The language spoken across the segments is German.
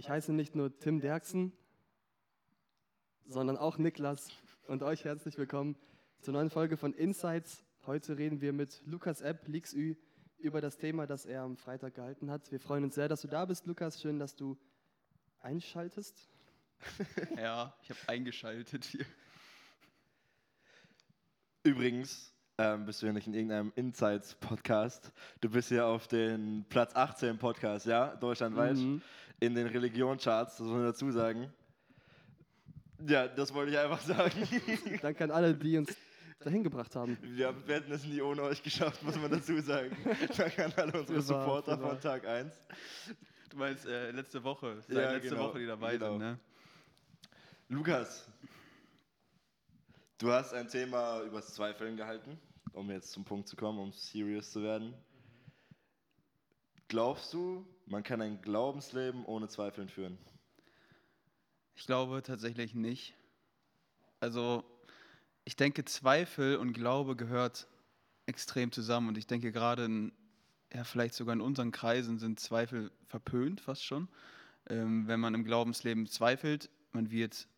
Ich heiße nicht nur Tim Derksen, sondern auch Niklas und euch herzlich willkommen zur neuen Folge von Insights. Heute reden wir mit Lukas Epp, LixÜ, über das Thema, das er am Freitag gehalten hat. Wir freuen uns sehr, dass du da bist, Lukas. Schön, dass du einschaltest. ja, ich habe eingeschaltet hier. Übrigens ähm, bist du ja nicht in irgendeinem Insights-Podcast. Du bist ja auf den Platz 18 Podcast, ja, deutschlandweit, mhm. In den Religionscharts, das muss man dazu sagen. Ja, das wollte ich einfach sagen. Danke an alle, die uns dahin gebracht haben. Ja, wir hätten es nie ohne euch geschafft, muss man dazu sagen. Danke an alle unsere Supporter von Tag 1. Du meinst äh, letzte Woche, seit ja, letzte genau, Woche, die dabei genau. sind, ne? Lukas, du hast ein Thema über das Zweifeln gehalten, um jetzt zum Punkt zu kommen, um serious zu werden. Glaubst du, man kann ein Glaubensleben ohne Zweifeln führen? Ich glaube tatsächlich nicht. Also ich denke, Zweifel und Glaube gehört extrem zusammen. Und ich denke, gerade in, ja, vielleicht sogar in unseren Kreisen sind Zweifel verpönt, fast schon. Ähm, wenn man im Glaubensleben zweifelt, man wird,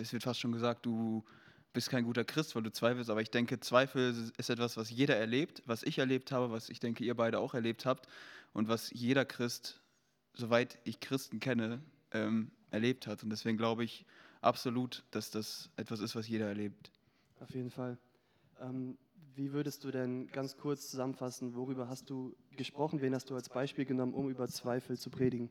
es wird fast schon gesagt, du bist kein guter Christ, weil du zweifelst. Aber ich denke, Zweifel ist etwas, was jeder erlebt, was ich erlebt habe, was ich denke, ihr beide auch erlebt habt und was jeder Christ, soweit ich Christen kenne, ähm, erlebt hat. Und deswegen glaube ich, absolut, dass das etwas ist, was jeder erlebt. Auf jeden Fall. Ähm, wie würdest du denn ganz kurz zusammenfassen, worüber hast du gesprochen, wen hast du als Beispiel genommen, um über Zweifel zu predigen?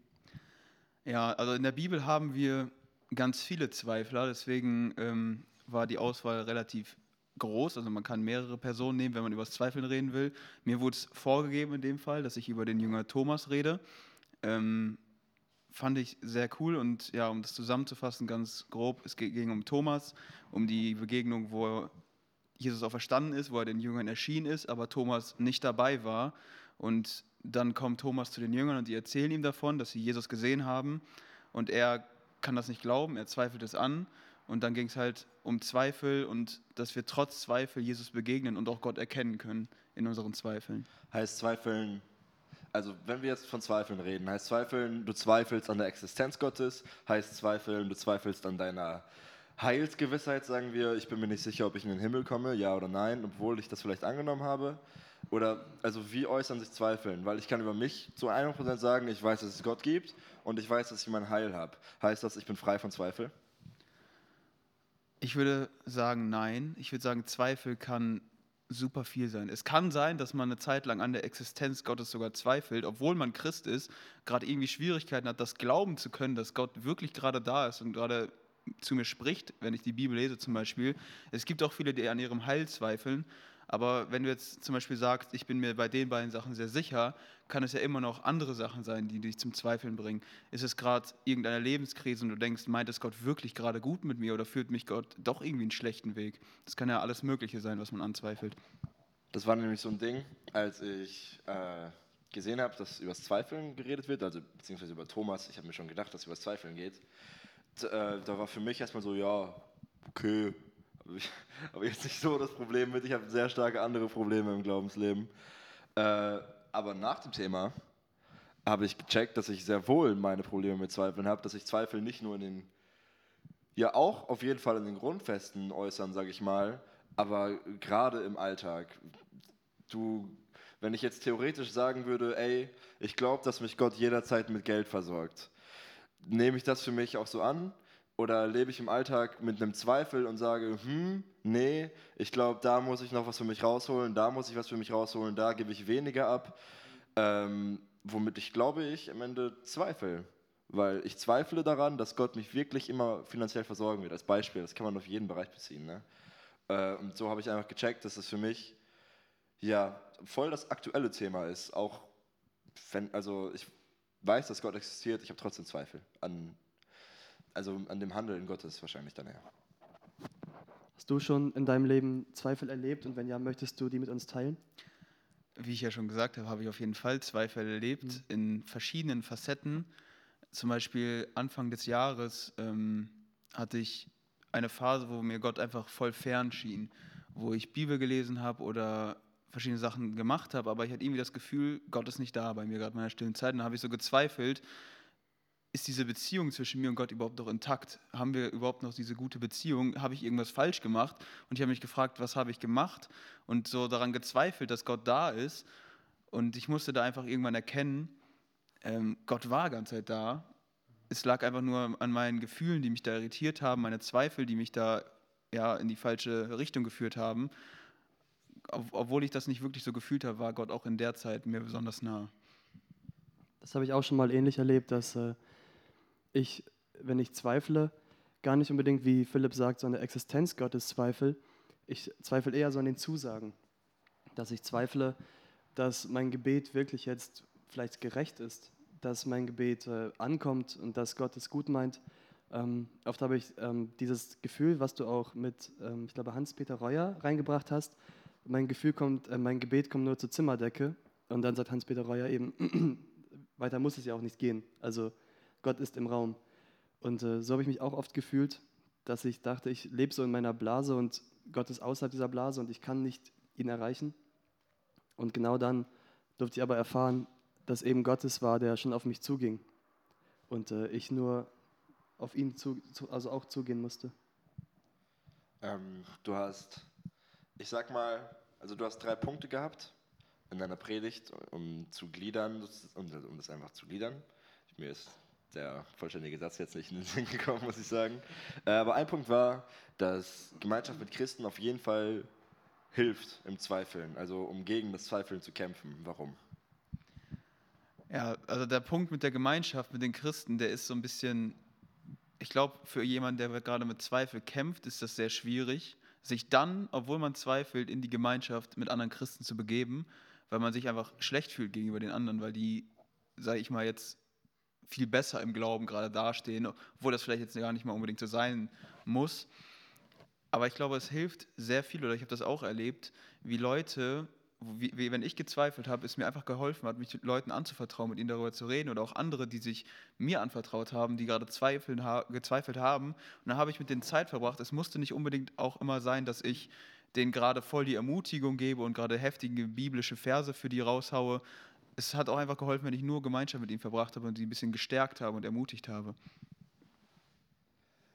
Ja, also in der Bibel haben wir ganz viele Zweifler, deswegen ähm, war die Auswahl relativ groß. Also man kann mehrere Personen nehmen, wenn man über das Zweifeln reden will. Mir wurde es vorgegeben in dem Fall, dass ich über den Jünger Thomas rede. Ähm, fand ich sehr cool und ja, um das zusammenzufassen, ganz grob, es ging um Thomas, um die Begegnung, wo Jesus auch verstanden ist, wo er den Jüngern erschienen ist, aber Thomas nicht dabei war. Und dann kommt Thomas zu den Jüngern und die erzählen ihm davon, dass sie Jesus gesehen haben und er kann das nicht glauben, er zweifelt es an. Und dann ging es halt um Zweifel und dass wir trotz Zweifel Jesus begegnen und auch Gott erkennen können in unseren Zweifeln. Heißt Zweifeln also wenn wir jetzt von Zweifeln reden, heißt Zweifeln, du zweifelst an der Existenz Gottes, heißt Zweifeln, du zweifelst an deiner Heilsgewissheit, sagen wir, ich bin mir nicht sicher, ob ich in den Himmel komme, ja oder nein, obwohl ich das vielleicht angenommen habe. Oder, also wie äußern sich Zweifeln? Weil ich kann über mich zu 100% sagen, ich weiß, dass es Gott gibt und ich weiß, dass ich mein Heil habe. Heißt das, ich bin frei von Zweifel? Ich würde sagen, nein. Ich würde sagen, Zweifel kann super viel sein. Es kann sein, dass man eine Zeit lang an der Existenz Gottes sogar zweifelt, obwohl man Christ ist, gerade irgendwie Schwierigkeiten hat, das glauben zu können, dass Gott wirklich gerade da ist und gerade zu mir spricht, wenn ich die Bibel lese zum Beispiel. Es gibt auch viele, die an ihrem Heil zweifeln aber wenn du jetzt zum Beispiel sagst, ich bin mir bei den beiden Sachen sehr sicher, kann es ja immer noch andere Sachen sein, die dich zum Zweifeln bringen. Ist es gerade irgendeine Lebenskrise und du denkst, meint es Gott wirklich gerade gut mit mir oder führt mich Gott doch irgendwie einen schlechten Weg? Das kann ja alles Mögliche sein, was man anzweifelt. Das war nämlich so ein Ding, als ich äh, gesehen habe, dass über das Zweifeln geredet wird, also beziehungsweise über Thomas. Ich habe mir schon gedacht, dass es über das Zweifeln geht. Äh, da war für mich erstmal so, ja, okay, ich habe jetzt nicht so das Problem mit, ich habe sehr starke andere Probleme im Glaubensleben. Äh, aber nach dem Thema habe ich gecheckt, dass ich sehr wohl meine Probleme mit Zweifeln habe, dass ich Zweifel nicht nur in den, ja auch auf jeden Fall in den Grundfesten äußern, sage ich mal, aber gerade im Alltag. Du, wenn ich jetzt theoretisch sagen würde, ey, ich glaube, dass mich Gott jederzeit mit Geld versorgt, nehme ich das für mich auch so an? Oder lebe ich im Alltag mit einem Zweifel und sage, hm, nee, ich glaube, da muss ich noch was für mich rausholen, da muss ich was für mich rausholen, da gebe ich weniger ab. Ähm, womit ich glaube ich am Ende zweifle. Weil ich zweifle daran, dass Gott mich wirklich immer finanziell versorgen wird. Als Beispiel, das kann man auf jeden Bereich beziehen. Ne? Äh, und so habe ich einfach gecheckt, dass das für mich ja voll das aktuelle Thema ist. Auch wenn, also ich weiß, dass Gott existiert, ich habe trotzdem Zweifel an also an dem Handeln Gottes wahrscheinlich dann eher. Hast du schon in deinem Leben Zweifel erlebt und wenn ja, möchtest du die mit uns teilen? Wie ich ja schon gesagt habe, habe ich auf jeden Fall Zweifel erlebt mhm. in verschiedenen Facetten. Zum Beispiel Anfang des Jahres ähm, hatte ich eine Phase, wo mir Gott einfach voll fern schien, wo ich Bibel gelesen habe oder verschiedene Sachen gemacht habe, aber ich hatte irgendwie das Gefühl, Gott ist nicht da bei mir gerade in meiner stillen Zeit. Und da habe ich so gezweifelt, ist diese Beziehung zwischen mir und Gott überhaupt noch intakt? Haben wir überhaupt noch diese gute Beziehung? Habe ich irgendwas falsch gemacht? Und ich habe mich gefragt, was habe ich gemacht? Und so daran gezweifelt, dass Gott da ist. Und ich musste da einfach irgendwann erkennen, ähm, Gott war ganz Zeit da. Es lag einfach nur an meinen Gefühlen, die mich da irritiert haben, meine Zweifel, die mich da ja, in die falsche Richtung geführt haben. Obwohl ich das nicht wirklich so gefühlt habe, war Gott auch in der Zeit mir besonders nah. Das habe ich auch schon mal ähnlich erlebt, dass äh, ich, wenn ich zweifle, gar nicht unbedingt, wie Philipp sagt, so an der Existenz Gottes zweifle. Ich zweifle eher so an den Zusagen. Dass ich zweifle, dass mein Gebet wirklich jetzt vielleicht gerecht ist, dass mein Gebet äh, ankommt und dass Gott es gut meint. Ähm, oft habe ich ähm, dieses Gefühl, was du auch mit, ähm, ich glaube, Hans-Peter Reuer reingebracht hast. Mein Gefühl kommt, äh, mein Gebet kommt nur zur Zimmerdecke. Und dann sagt Hans-Peter Reuer eben, weiter muss es ja auch nicht gehen. Also Gott ist im Raum. Und äh, so habe ich mich auch oft gefühlt, dass ich dachte, ich lebe so in meiner Blase und Gott ist außerhalb dieser Blase und ich kann nicht ihn erreichen. Und genau dann durfte ich aber erfahren, dass eben Gottes war, der schon auf mich zuging. Und äh, ich nur auf ihn zu, also auch zugehen musste. Ähm, du hast, ich sag mal, also du hast drei Punkte gehabt in deiner Predigt, um zu gliedern, um, um das einfach zu gliedern. Mir ist der vollständige Satz jetzt nicht in den Sinn gekommen, muss ich sagen. Äh, aber ein Punkt war, dass Gemeinschaft mit Christen auf jeden Fall hilft im Zweifeln, also um gegen das Zweifeln zu kämpfen. Warum? Ja, also der Punkt mit der Gemeinschaft, mit den Christen, der ist so ein bisschen, ich glaube, für jemanden, der gerade mit Zweifel kämpft, ist das sehr schwierig, sich dann, obwohl man zweifelt, in die Gemeinschaft mit anderen Christen zu begeben, weil man sich einfach schlecht fühlt gegenüber den anderen, weil die, sage ich mal jetzt, viel besser im Glauben gerade dastehen, obwohl das vielleicht jetzt gar nicht mal unbedingt so sein muss. Aber ich glaube, es hilft sehr viel, oder ich habe das auch erlebt, wie Leute, wie, wie, wenn ich gezweifelt habe, es mir einfach geholfen hat, mich Leuten anzuvertrauen, mit ihnen darüber zu reden oder auch andere, die sich mir anvertraut haben, die gerade zweifeln, ha gezweifelt haben. Und dann habe ich mit denen Zeit verbracht. Es musste nicht unbedingt auch immer sein, dass ich denen gerade voll die Ermutigung gebe und gerade heftige biblische Verse für die raushaue, es hat auch einfach geholfen, wenn ich nur Gemeinschaft mit ihm verbracht habe und sie ein bisschen gestärkt habe und ermutigt habe.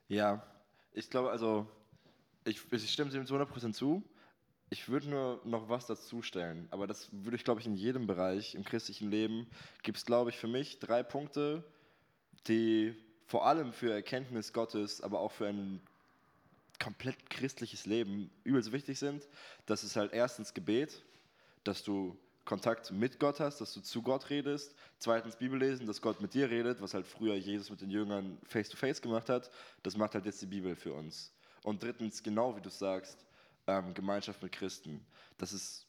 Ja, ich glaube, also, ich, ich stimme dem zu 100% zu. Ich würde nur noch was dazu stellen, aber das würde ich, glaube ich, in jedem Bereich im christlichen Leben gibt es, glaube ich, für mich drei Punkte, die vor allem für Erkenntnis Gottes, aber auch für ein komplett christliches Leben übelst wichtig sind. Das ist halt erstens Gebet, dass du Kontakt mit Gott hast, dass du zu Gott redest. Zweitens Bibel lesen, dass Gott mit dir redet, was halt früher Jesus mit den Jüngern face-to-face -face gemacht hat. Das macht halt jetzt die Bibel für uns. Und drittens, genau wie du sagst, ähm, Gemeinschaft mit Christen. Das ist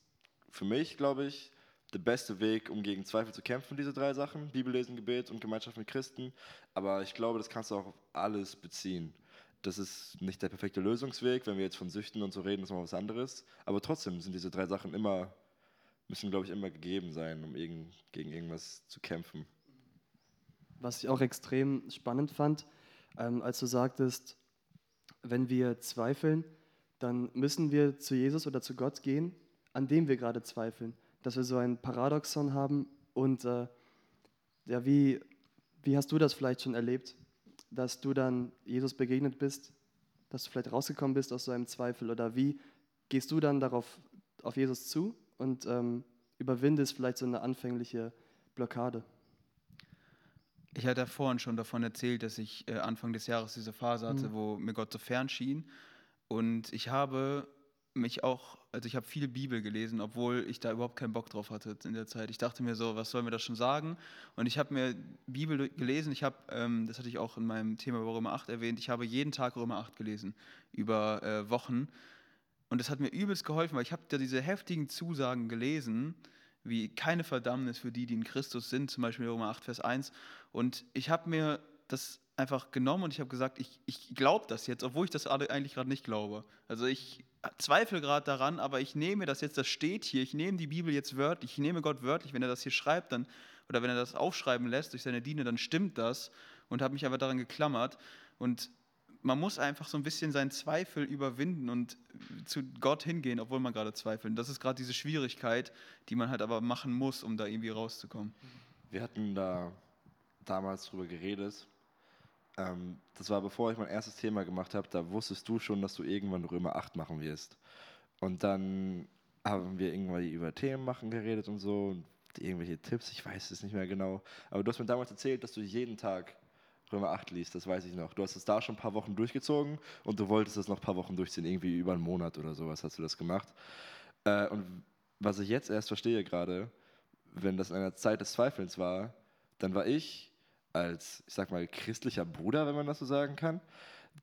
für mich, glaube ich, der beste Weg, um gegen Zweifel zu kämpfen, diese drei Sachen. Bibel lesen, Gebet und Gemeinschaft mit Christen. Aber ich glaube, das kannst du auch auf alles beziehen. Das ist nicht der perfekte Lösungsweg. Wenn wir jetzt von Süchten und so reden, ist mal was anderes. Aber trotzdem sind diese drei Sachen immer müssen, glaube ich, immer gegeben sein, um irgend, gegen irgendwas zu kämpfen. Was ich auch extrem spannend fand, ähm, als du sagtest, wenn wir zweifeln, dann müssen wir zu Jesus oder zu Gott gehen, an dem wir gerade zweifeln. Dass wir so ein Paradoxon haben und äh, ja, wie, wie hast du das vielleicht schon erlebt, dass du dann Jesus begegnet bist, dass du vielleicht rausgekommen bist aus so einem Zweifel oder wie gehst du dann darauf auf Jesus zu und ähm, überwindest vielleicht so eine anfängliche Blockade. Ich hatte ja vorhin schon davon erzählt, dass ich äh, Anfang des Jahres diese Phase hatte, mhm. wo mir Gott so fern schien. Und ich habe mich auch, also ich habe viel Bibel gelesen, obwohl ich da überhaupt keinen Bock drauf hatte in der Zeit. Ich dachte mir so, was soll mir das schon sagen? Und ich habe mir Bibel gelesen. Ich habe, ähm, das hatte ich auch in meinem Thema über Römer 8 erwähnt, ich habe jeden Tag Römer 8 gelesen, über äh, Wochen. Und das hat mir übelst geholfen, weil ich habe da diese heftigen Zusagen gelesen, wie keine Verdammnis für die, die in Christus sind, zum Beispiel Römer 8, Vers 1. Und ich habe mir das einfach genommen und ich habe gesagt, ich, ich glaube das jetzt, obwohl ich das eigentlich gerade nicht glaube. Also ich zweifle gerade daran, aber ich nehme das jetzt, das steht hier, ich nehme die Bibel jetzt wörtlich, ich nehme Gott wörtlich, wenn er das hier schreibt, dann, oder wenn er das aufschreiben lässt durch seine Diener, dann stimmt das und habe mich aber daran geklammert. Und man muss einfach so ein bisschen seinen Zweifel überwinden und zu Gott hingehen, obwohl man gerade zweifelt. Und das ist gerade diese Schwierigkeit, die man halt aber machen muss, um da irgendwie rauszukommen. Wir hatten da damals drüber geredet, ähm, das war bevor ich mein erstes Thema gemacht habe, da wusstest du schon, dass du irgendwann Römer 8 machen wirst. Und dann haben wir irgendwann über Themen machen geredet und so, und irgendwelche Tipps, ich weiß es nicht mehr genau. Aber du hast mir damals erzählt, dass du jeden Tag Römer 8 liest, das weiß ich noch. Du hast es da schon ein paar Wochen durchgezogen und du wolltest es noch ein paar Wochen durchziehen, irgendwie über einen Monat oder sowas hast du das gemacht. Äh, und was ich jetzt erst verstehe gerade, wenn das in einer Zeit des Zweifelns war, dann war ich als, ich sag mal, christlicher Bruder, wenn man das so sagen kann,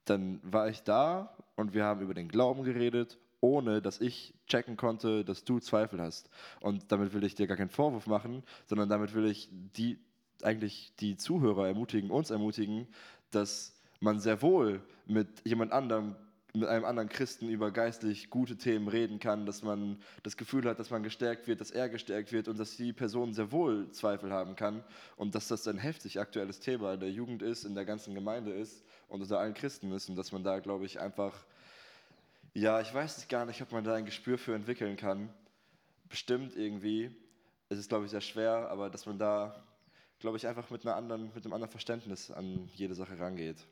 dann war ich da und wir haben über den Glauben geredet, ohne dass ich checken konnte, dass du Zweifel hast. Und damit will ich dir gar keinen Vorwurf machen, sondern damit will ich die, eigentlich die Zuhörer ermutigen, uns ermutigen, dass man sehr wohl mit jemand anderem mit einem anderen Christen über geistlich gute Themen reden kann, dass man das Gefühl hat, dass man gestärkt wird, dass er gestärkt wird und dass die Person sehr wohl Zweifel haben kann und dass das ein heftig aktuelles Thema in der Jugend ist, in der ganzen Gemeinde ist und unter allen Christen ist und dass man da, glaube ich, einfach, ja, ich weiß gar nicht, ob man da ein Gespür für entwickeln kann. Bestimmt irgendwie. Es ist, glaube ich, sehr schwer, aber dass man da, glaube ich, einfach mit, einer anderen, mit einem anderen Verständnis an jede Sache rangeht.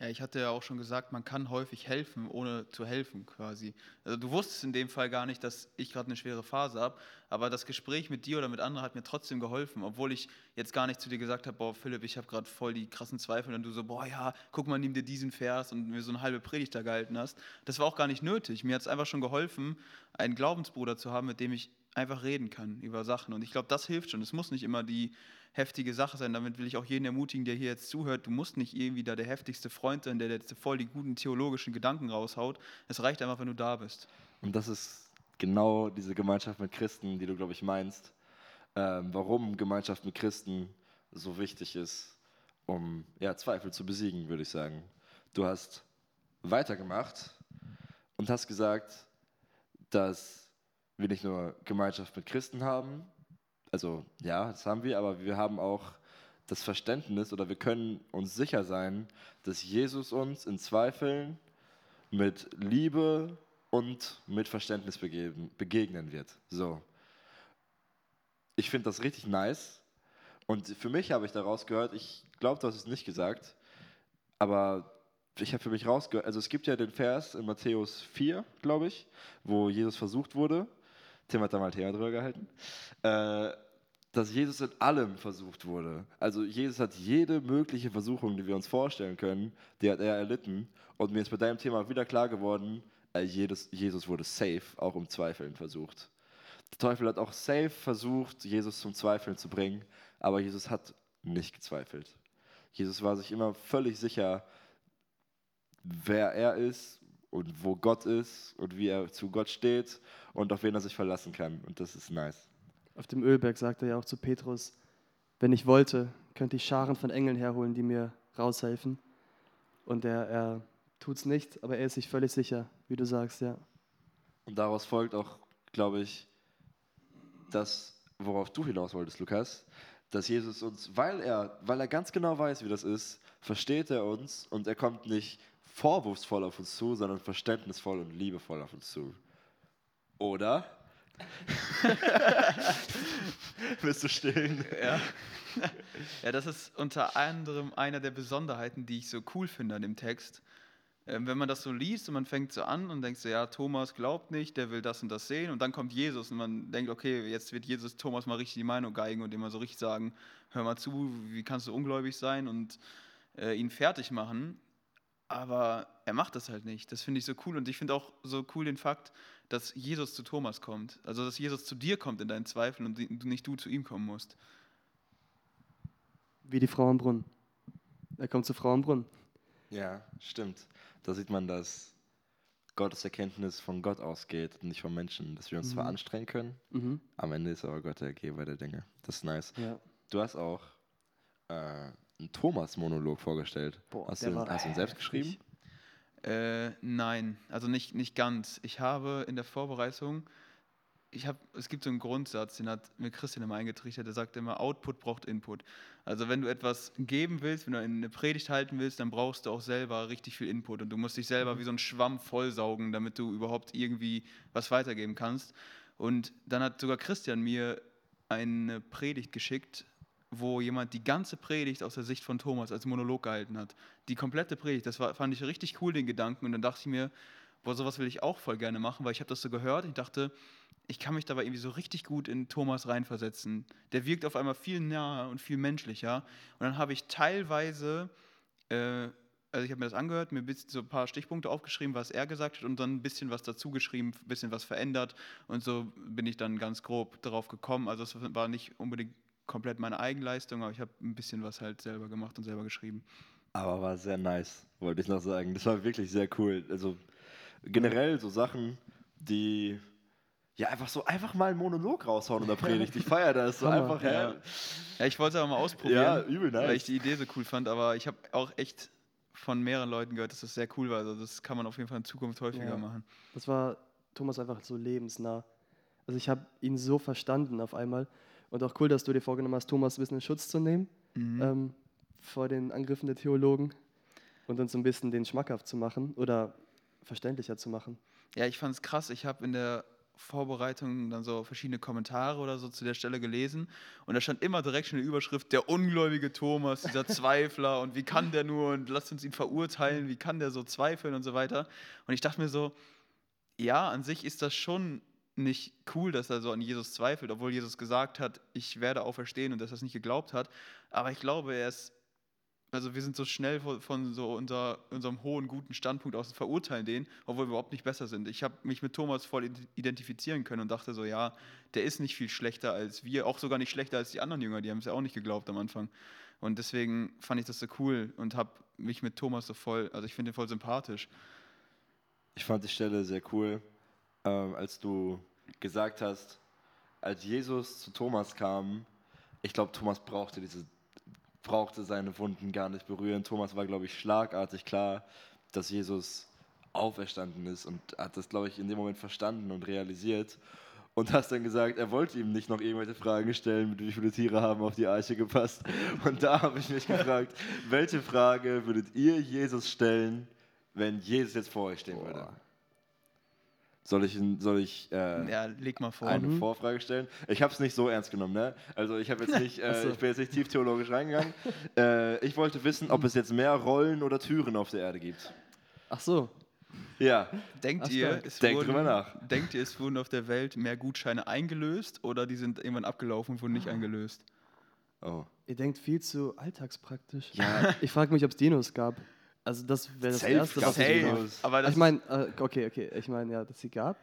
Ja, ich hatte ja auch schon gesagt, man kann häufig helfen, ohne zu helfen quasi. Also du wusstest in dem Fall gar nicht, dass ich gerade eine schwere Phase habe, aber das Gespräch mit dir oder mit anderen hat mir trotzdem geholfen, obwohl ich jetzt gar nicht zu dir gesagt habe, boah Philipp, ich habe gerade voll die krassen Zweifel und du so, boah ja, guck mal, nimm dir diesen Vers und mir so eine halbe Predigt da gehalten hast. Das war auch gar nicht nötig. Mir hat es einfach schon geholfen, einen Glaubensbruder zu haben, mit dem ich einfach reden kann über Sachen und ich glaube, das hilft schon. Es muss nicht immer die heftige Sache sein. Damit will ich auch jeden ermutigen, der hier jetzt zuhört. Du musst nicht irgendwie da der heftigste Freund sein, der jetzt voll die guten theologischen Gedanken raushaut. Es reicht einfach, wenn du da bist. Und das ist genau diese Gemeinschaft mit Christen, die du, glaube ich, meinst. Ähm, warum Gemeinschaft mit Christen so wichtig ist, um ja, Zweifel zu besiegen, würde ich sagen. Du hast weitergemacht und hast gesagt, dass wir nicht nur Gemeinschaft mit Christen haben, also ja, das haben wir, aber wir haben auch das Verständnis oder wir können uns sicher sein, dass Jesus uns in Zweifeln mit Liebe und mit Verständnis begegnen wird. So. Ich finde das richtig nice. Und für mich habe ich daraus gehört, ich glaube, du hast es nicht gesagt, aber ich habe für mich rausgehört, also es gibt ja den Vers in Matthäus 4, glaube ich, wo Jesus versucht wurde Tim hat da mal Thema drüber gehalten, äh, dass Jesus in allem versucht wurde. Also Jesus hat jede mögliche Versuchung, die wir uns vorstellen können, die hat er erlitten. Und mir ist bei deinem Thema wieder klar geworden, äh, jedes, Jesus wurde safe, auch um Zweifeln versucht. Der Teufel hat auch safe versucht, Jesus zum Zweifeln zu bringen, aber Jesus hat nicht gezweifelt. Jesus war sich immer völlig sicher, wer er ist, und wo Gott ist und wie er zu Gott steht und auf wen er sich verlassen kann. Und das ist nice. Auf dem Ölberg sagt er ja auch zu Petrus, wenn ich wollte, könnte ich Scharen von Engeln herholen, die mir raushelfen. Und er, er tut es nicht, aber er ist sich völlig sicher, wie du sagst, ja. Und daraus folgt auch, glaube ich, das, worauf du hinaus wolltest, Lukas, dass Jesus uns, weil er, weil er ganz genau weiß, wie das ist, versteht er uns und er kommt nicht vorwurfsvoll auf uns zu, sondern verständnisvoll und liebevoll auf uns zu. Oder? Bist du stillen? Ja. ja, das ist unter anderem einer der Besonderheiten, die ich so cool finde an dem Text. Ähm, wenn man das so liest und man fängt so an und denkt so, ja, Thomas glaubt nicht, der will das und das sehen und dann kommt Jesus und man denkt, okay, jetzt wird Jesus Thomas mal richtig die Meinung geigen und immer so richtig sagen, hör mal zu, wie kannst du ungläubig sein und äh, ihn fertig machen aber er macht das halt nicht. Das finde ich so cool. Und ich finde auch so cool den Fakt, dass Jesus zu Thomas kommt. Also, dass Jesus zu dir kommt in deinen Zweifeln und nicht du zu ihm kommen musst. Wie die Frau am Brunnen. Er kommt zur Frau am Brunnen. Ja, stimmt. Da sieht man, dass Gottes Erkenntnis von Gott ausgeht und nicht vom Menschen. Dass wir uns mhm. zwar anstrengen können, mhm. am Ende ist aber Gott der Geber der Dinge. Das ist nice. Ja. Du hast auch äh, einen Thomas-Monolog vorgestellt. Boah, hast, du, hast du ihn selbst geschrieben? Äh, nein, also nicht, nicht ganz. Ich habe in der Vorbereitung, ich habe, es gibt so einen Grundsatz, den hat mir Christian immer eingetrichtert, der sagt immer, Output braucht Input. Also wenn du etwas geben willst, wenn du eine Predigt halten willst, dann brauchst du auch selber richtig viel Input und du musst dich selber wie so ein Schwamm vollsaugen, damit du überhaupt irgendwie was weitergeben kannst. Und dann hat sogar Christian mir eine Predigt geschickt wo jemand die ganze Predigt aus der Sicht von Thomas als Monolog gehalten hat. Die komplette Predigt, das war, fand ich richtig cool, den Gedanken. Und dann dachte ich mir, boah, sowas will ich auch voll gerne machen, weil ich habe das so gehört. Ich dachte, ich kann mich dabei irgendwie so richtig gut in Thomas reinversetzen. Der wirkt auf einmal viel naher und viel menschlicher. Und dann habe ich teilweise, äh, also ich habe mir das angehört, mir so ein paar Stichpunkte aufgeschrieben, was er gesagt hat und dann ein bisschen was dazu geschrieben, ein bisschen was verändert. Und so bin ich dann ganz grob darauf gekommen. Also es war nicht unbedingt komplett meine Eigenleistung, aber ich habe ein bisschen was halt selber gemacht und selber geschrieben. Aber war sehr nice, wollte ich noch sagen. Das war wirklich sehr cool. Also generell so Sachen, die ja, einfach so einfach mal einen Monolog raushauen in der Predigt. Ich feiere das so Hammer. einfach, Ja. ja. Ja, ich wollte es aber mal ausprobieren, Ja, übel nice. weil ich die Idee so cool fand, aber ich habe auch echt von mehreren Leuten gehört, dass das sehr cool war. Also das kann man auf jeden Fall in Zukunft häufiger Ja. machen. Das war Thomas einfach so lebensnah. Also ich habe ihn so verstanden auf einmal. Und auch cool, dass du dir vorgenommen hast, Thomas ein bisschen in Schutz zu nehmen Mhm. ähm, vor den Angriffen der Theologen und uns so ein bisschen den schmackhaft zu machen oder verständlicher zu machen. Ja, ich fand es krass. Ich habe in der Vorbereitung dann so verschiedene Kommentare oder so zu der Stelle gelesen und da stand immer direkt schon eine Überschrift, der ungläubige Thomas, dieser Zweifler und wie kann der nur und lasst uns ihn verurteilen, wie kann der so zweifeln und so weiter. Und ich dachte mir so, ja, an sich ist das schon nicht cool, dass er so an Jesus zweifelt, obwohl Jesus gesagt hat, ich werde auferstehen und dass er es nicht geglaubt hat. Aber ich glaube, er ist also wir sind so schnell von, so unser, unserem hohen, guten Standpunkt aus und verurteilen den, obwohl wir überhaupt nicht besser sind. Ich habe mich mit Thomas voll ident- identifizieren können und dachte so, ja, der ist nicht viel schlechter als wir, auch sogar nicht schlechter als die anderen Jünger, die haben es ja auch nicht geglaubt am Anfang. Und deswegen fand ich das so cool und habe mich mit Thomas so voll, also ich finde ihn voll sympathisch. Ich fand die Stelle sehr cool, ähm, als du gesagt hast, als Jesus zu Thomas kam, ich glaube, Thomas brauchte diese, brauchte seine Wunden gar nicht berühren. Thomas war, glaube ich, schlagartig klar, dass Jesus auferstanden ist und hat das, glaube ich, in dem Moment verstanden und realisiert. Und hast dann gesagt, er wollte ihm nicht noch irgendwelche Fragen stellen, mit wie viele Tiere haben auf die Arche gepasst. Und da habe ich mich gefragt, welche Frage würdet ihr Jesus stellen, wenn Jesus jetzt vor euch stehen würde? Soll ich, soll ich äh, Ja, leg mal vor. eine Mhm. Vorfrage stellen? Ich habe es nicht so ernst genommen, ne? Also ich jetzt nicht, äh, so. ich bin jetzt nicht tief theologisch reingegangen. äh, ich wollte wissen, ob es jetzt mehr Rollen oder Türen auf der Erde gibt. Ach so, Ja, Denkt Ach, ihr, es Denkt wurden, drüber nach. denkt ihr, es wurden auf der Welt mehr Gutscheine eingelöst oder die sind irgendwann abgelaufen und wurden nicht eingelöst? oh. ihr denkt viel zu alltagspraktisch. Ja. Ich frage mich, ob es Dinos gab. Also das wäre das Safe Erste, was ich Aber das Ich meine, äh, okay, okay, ich meine ja, dass sie gab.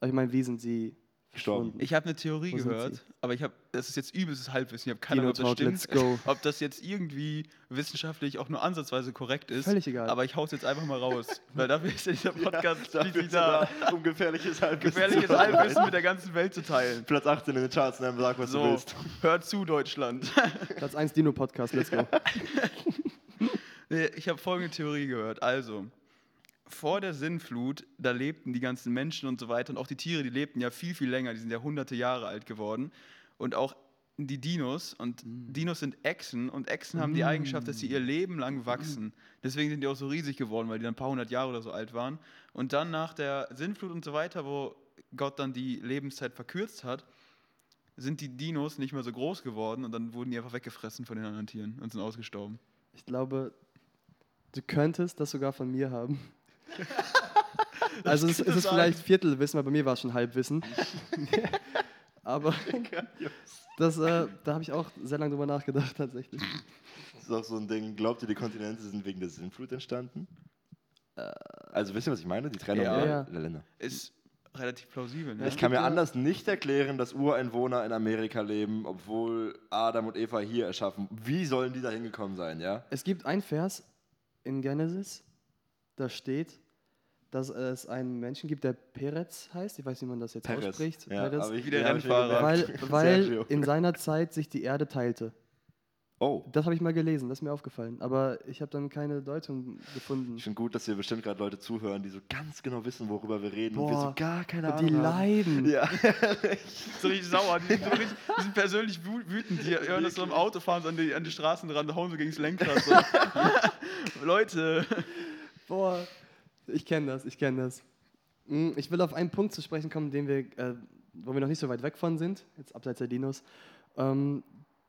Aber ich meine, wie sind sie Gestorben. Ich habe eine Theorie Wo sind gehört, sie? aber ich habe, das ist jetzt übelstes Halbwissen. Ich habe keine Ahnung, ob das stimmt, let's go. ob das jetzt irgendwie wissenschaftlich auch nur ansatzweise korrekt ist. Völlig egal. Aber ich hau's jetzt einfach mal raus, weil dafür ist ja dieser Podcast Dafür schließlich da, um gefährliches Halbwissen gefährliches zu. Halbwissen mit der ganzen Welt zu teilen. Platz 18 in den Charts, dann sag, was du So, willst. hört zu, Deutschland. Platz 1 Dino-Podcast, let's go. Ich habe folgende Theorie gehört. Also, vor der Sinnflut, da lebten die ganzen Menschen und so weiter und auch die Tiere, die lebten ja viel, viel länger. Die sind ja hunderte Jahre alt geworden. Und auch die Dinos. Und Dinos sind Echsen und Echsen haben die Eigenschaft, dass sie ihr Leben lang wachsen. Deswegen sind die auch so riesig geworden, weil die dann ein paar hundert Jahre oder so alt waren. Und dann nach der Sinnflut und so weiter, wo Gott dann die Lebenszeit verkürzt hat, sind die Dinos nicht mehr so groß geworden und dann wurden die einfach weggefressen von den anderen Tieren und sind ausgestorben. Ich glaube, du könntest das sogar von mir haben. also es, es ist vielleicht Viertelwissen, weil bei mir war es schon Halbwissen. Aber das, äh, da habe ich auch sehr lange drüber nachgedacht tatsächlich. Das ist auch so ein Ding. Glaubt ihr, die Kontinente sind wegen der Sinnflut entstanden? Also wisst ihr, was ich meine? Die Trennung Ja. der, Ja. der Länder. Ist relativ plausibel. Ne? Ich kann mir anders nicht erklären, dass Ureinwohner in Amerika leben, obwohl Adam und Eva hier erschaffen. Wie sollen die da hingekommen sein, ja? Es gibt ein Vers in Genesis, da steht, dass es einen Menschen gibt, der Perez heißt. Ich weiß nicht, wie man das jetzt Perez. ausspricht. Ja, Perez. aber ich- Wie der den hab ich mir Rennfahrer. weil, weil in seiner Zeit sich die Erde teilte. Oh, Das habe ich mal gelesen, das ist mir aufgefallen. Aber ich habe dann keine Deutung gefunden. ich finde gut, dass hier bestimmt gerade Leute zuhören, die so ganz genau wissen, worüber wir reden und wir Boah, so gar keine Ahnung die haben. leiden. Ja. so richtig sauer. Die sind, so richtig, die sind persönlich wü- wütend. Die hören das so im Auto, fahren so an die, an die Straßenrand, hauen so gegen das Lenkrad. So. Leute. Boah, ich kenne das, ich kenne das. Mm, Ich will auf einen Punkt zu sprechen kommen, den wir, äh, wo wir noch nicht so weit weg von sind, jetzt abseits der Dinos. Ähm,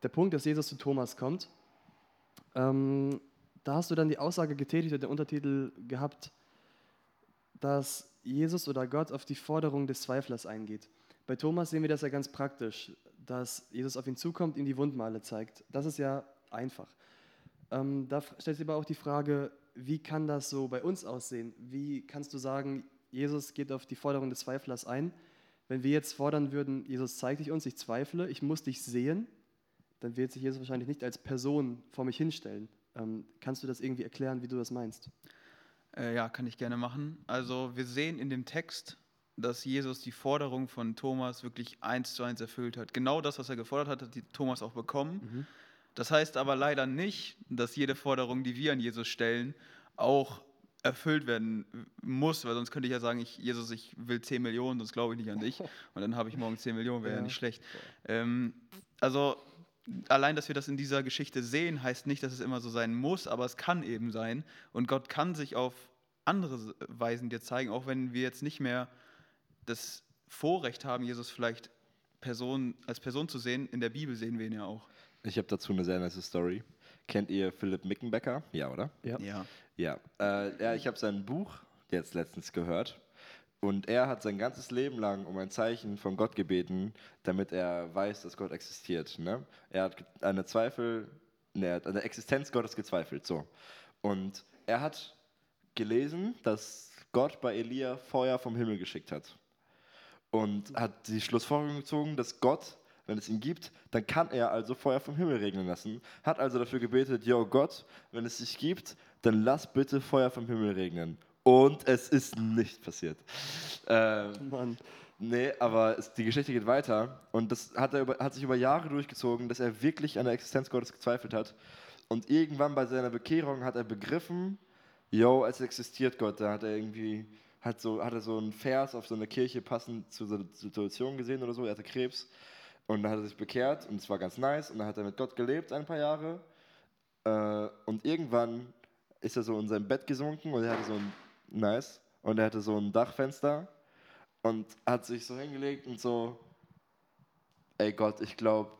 der Punkt, dass Jesus zu Thomas kommt. Ähm, da hast du dann die Aussage getätigt und den Untertitel gehabt, dass Jesus oder Gott auf die Forderung des Zweiflers eingeht. Bei Thomas sehen wir das ja ganz praktisch, dass Jesus auf ihn zukommt, ihm die Wundmale zeigt. Das ist ja einfach. Ähm, da stellt sich aber auch die Frage, wie kann das so bei uns aussehen? Wie kannst du sagen, Jesus geht auf die Forderung des Zweiflers ein? Wenn wir jetzt fordern würden, Jesus zeig dich uns, ich zweifle, ich muss dich sehen, dann wird sich Jesus wahrscheinlich nicht als Person vor mich hinstellen. Ähm, kannst du das irgendwie erklären, wie du das meinst? Äh, ja, kann ich gerne machen. Also wir sehen in dem Text, dass Jesus die Forderung von Thomas wirklich eins zu eins erfüllt hat. Genau das, was er gefordert hat, hat Thomas auch bekommen. Mhm. Das heißt aber leider nicht, dass jede Forderung, die wir an Jesus stellen, auch erfüllt werden muss, weil sonst könnte ich ja sagen, ich, Jesus, ich will 10 Millionen, sonst glaube ich nicht an dich. Und dann habe ich morgen 10 Millionen, wäre ja. Ja. nicht schlecht. Ähm, also allein, dass wir das in dieser Geschichte sehen, heißt nicht, dass es immer so sein muss, aber es kann eben sein. Und Gott kann sich auf andere Weisen dir zeigen, auch wenn wir jetzt nicht mehr das Vorrecht haben, Jesus vielleicht Person, als Person zu sehen. In der Bibel sehen wir ihn ja auch. Ich habe dazu eine sehr nice Story. Kennt ihr Philipp Mickenbecker? Ja, oder? Ja. Ja. Ja, äh, ja ich habe sein Buch jetzt letztens gehört und er hat sein ganzes Leben lang um ein Zeichen von Gott gebeten, damit er weiß, dass Gott existiert. Ne? Er hat an der Zweifel, ne, er hat an der Existenz Gottes gezweifelt. So. Und er hat gelesen, dass Gott bei Elia Feuer vom Himmel geschickt hat. Und hat die Schlussfolgerung gezogen, dass Gott, wenn es ihn gibt, dann kann er also Feuer vom Himmel regnen lassen. Hat also dafür gebetet, yo Gott, wenn es dich gibt, dann lass bitte Feuer vom Himmel regnen. Und es ist nicht passiert. Ähm, Mann. Nee, aber es, die Geschichte geht weiter und das hat, er über, hat sich über Jahre durchgezogen, dass er wirklich an der Existenz Gottes gezweifelt hat. Und irgendwann bei seiner Bekehrung hat er begriffen, yo, es existiert Gott. Da hat er irgendwie, hat, so, hat er so einen Vers auf so eine Kirche passend zu so einer Situation gesehen oder so. Er hatte Krebs und dann hat er sich bekehrt und es war ganz nice und dann hat er mit Gott gelebt ein paar Jahre. Äh, und irgendwann ist er so in sein Bett gesunken und er hatte so ein, nice, und er hatte so ein Dachfenster und hat sich so hingelegt und so, ey Gott, ich glaube,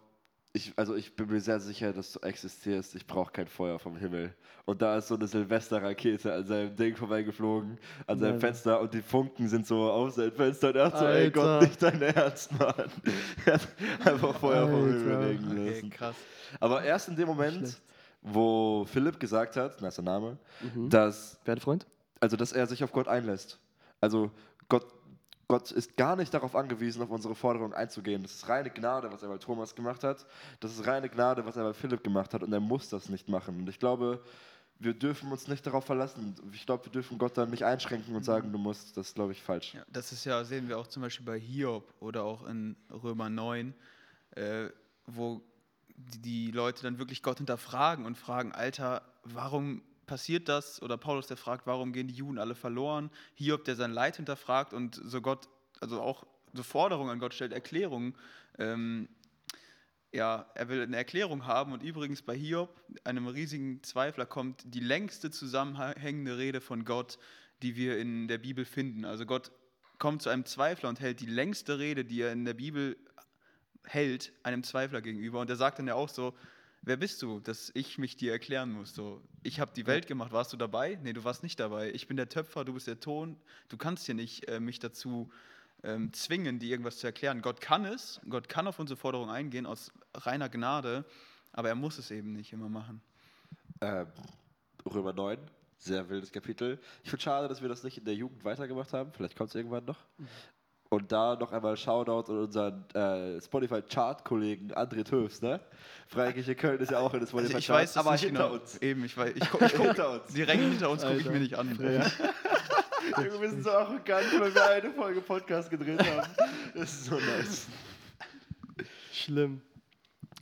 ich, also ich bin mir sehr sicher, dass du existierst, ich brauche kein Feuer vom Himmel. Und da ist so eine Silvesterrakete an seinem Ding vorbeigeflogen, an seinem Nein. Fenster und die Funken sind so auf seinem Fenster und er hat so, ey Alter. Gott, nicht dein Ernst, Mann. Er hat einfach Feuer vom Himmel Alter. regnen Okay, lassen. krass. Aber erst in dem Moment, Schlecht. wo Philipp gesagt hat, der Name, Mhm. dass Pferdefreund? Also dass er sich auf Gott einlässt. Also Gott, Gott ist gar nicht darauf angewiesen, auf unsere Forderung einzugehen. Das ist reine Gnade, was er bei Thomas gemacht hat. Das ist reine Gnade, was er bei Philipp gemacht hat. Und er muss das nicht machen. Und ich glaube, wir dürfen uns nicht darauf verlassen. Ich glaube, wir dürfen Gott dann nicht einschränken und sagen, du musst. Das ist, glaube ich, falsch. Ja, das ist ja, sehen wir auch zum Beispiel bei Hiob oder auch in Römer 9, äh, wo die, die Leute dann wirklich Gott hinterfragen und fragen, Alter, warum passiert das? Oder Paulus, der fragt, warum gehen die Juden alle verloren? Hiob, der sein Leid hinterfragt und so Gott, also auch so Forderungen an Gott stellt, Erklärungen. Ähm, ja, er will eine Erklärung haben und übrigens bei Hiob, einem riesigen Zweifler, kommt die längste zusammenhängende Rede von Gott, die wir in der Bibel finden. Also Gott kommt zu einem Zweifler und hält die längste Rede, die er in der Bibel hält, einem Zweifler gegenüber. Und er sagt dann ja auch so, wer bist du, dass ich mich dir erklären muss? So, ich habe die Welt gemacht, warst du dabei? Nee, du warst nicht dabei. Ich bin der Töpfer, du bist der Ton. Du kannst hier nicht äh, mich dazu ähm, zwingen, dir irgendwas zu erklären. Gott kann es, Gott kann auf unsere Forderung eingehen aus reiner Gnade, aber er muss es eben nicht immer machen. Ähm, Römer 9, sehr wildes Kapitel. Ich finde schade, dass wir das nicht in der Jugend weitergemacht haben. Vielleicht kommt es irgendwann noch. Und da noch einmal Shoutout an unseren äh, Spotify-Chart-Kollegen André Töfs, ne? Freikirche Köln ist ja auch in der Also ich Spotify-Chart, weiß aber nicht hinter genau. uns. Eben, ich weiß, ich, guck, ich guck, Hinter uns. Die Ränge hinter uns gucke ich mir nicht an. Junge, wir sind so arrogant, weil wir eine Folge Podcast gedreht haben. Das ist so nice. Schlimm.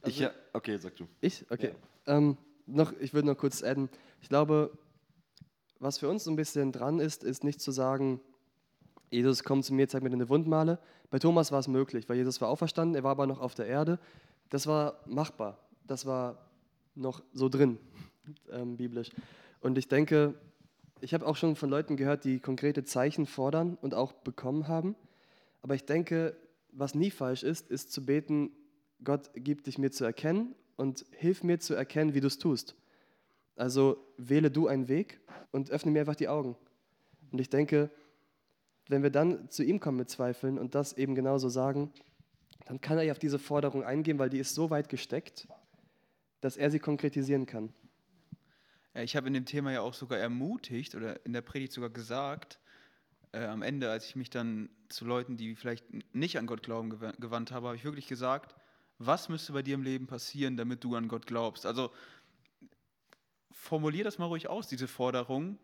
Ich, ja, okay, sag du. Ich? Okay. Ähm, noch, ich würde noch kurz adden. Ich glaube, was für uns so ein bisschen dran ist, ist nicht zu sagen, Jesus kommt zu mir, zeigt mir deine Wundmale. Bei Thomas war es möglich, weil Jesus war auferstanden, er war aber noch auf der Erde. Das war machbar. Das war noch so drin, ähm, biblisch. Und ich denke, ich habe auch schon von Leuten gehört, die konkrete Zeichen fordern und auch bekommen haben. Aber ich denke, was nie falsch ist, ist zu beten, Gott gibt dich mir zu erkennen und hilf mir zu erkennen, wie du es tust. Also wähle du einen Weg und öffne mir einfach die Augen. Und ich denke, wenn wir dann zu ihm kommen mit Zweifeln und das eben genauso sagen, dann kann er ja auf diese Forderung eingehen, weil die ist so weit gesteckt, dass er sie konkretisieren kann. Ja, ich habe in dem Thema ja auch sogar ermutigt oder in der Predigt sogar gesagt, äh, am Ende, als ich mich dann zu Leuten, die vielleicht nicht an Gott glauben, gew gewandt habe, habe ich wirklich gesagt, was müsste bei dir im Leben passieren, damit du an Gott glaubst? Also formulier das mal ruhig aus, diese Forderung.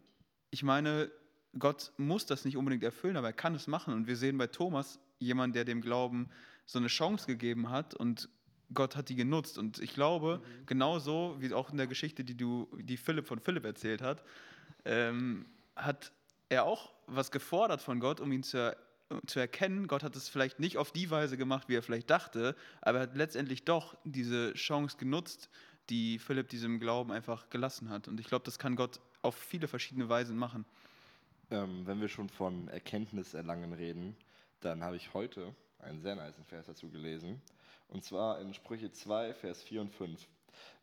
Ich meine, Gott muss das nicht unbedingt erfüllen, aber er kann es machen. Und wir sehen bei Thomas jemanden, der dem Glauben so eine Chance gegeben hat und Gott hat die genutzt. Und ich glaube, mhm. genauso wie auch in der Geschichte, die du, die Philipp von Philipp erzählt hat, ähm, hat er auch was gefordert von Gott, um ihn zu, zu erkennen. Gott hat es vielleicht nicht auf die Weise gemacht, wie er vielleicht dachte, aber er hat letztendlich doch diese Chance genutzt, die Philipp diesem Glauben einfach gelassen hat. Und ich glaube, das kann Gott auf viele verschiedene Weisen machen. Ähm, wenn wir schon von Erkenntnis erlangen reden, dann habe ich heute einen sehr nice Vers dazu gelesen. Und zwar in Sprüche 2, Vers 4 und 5.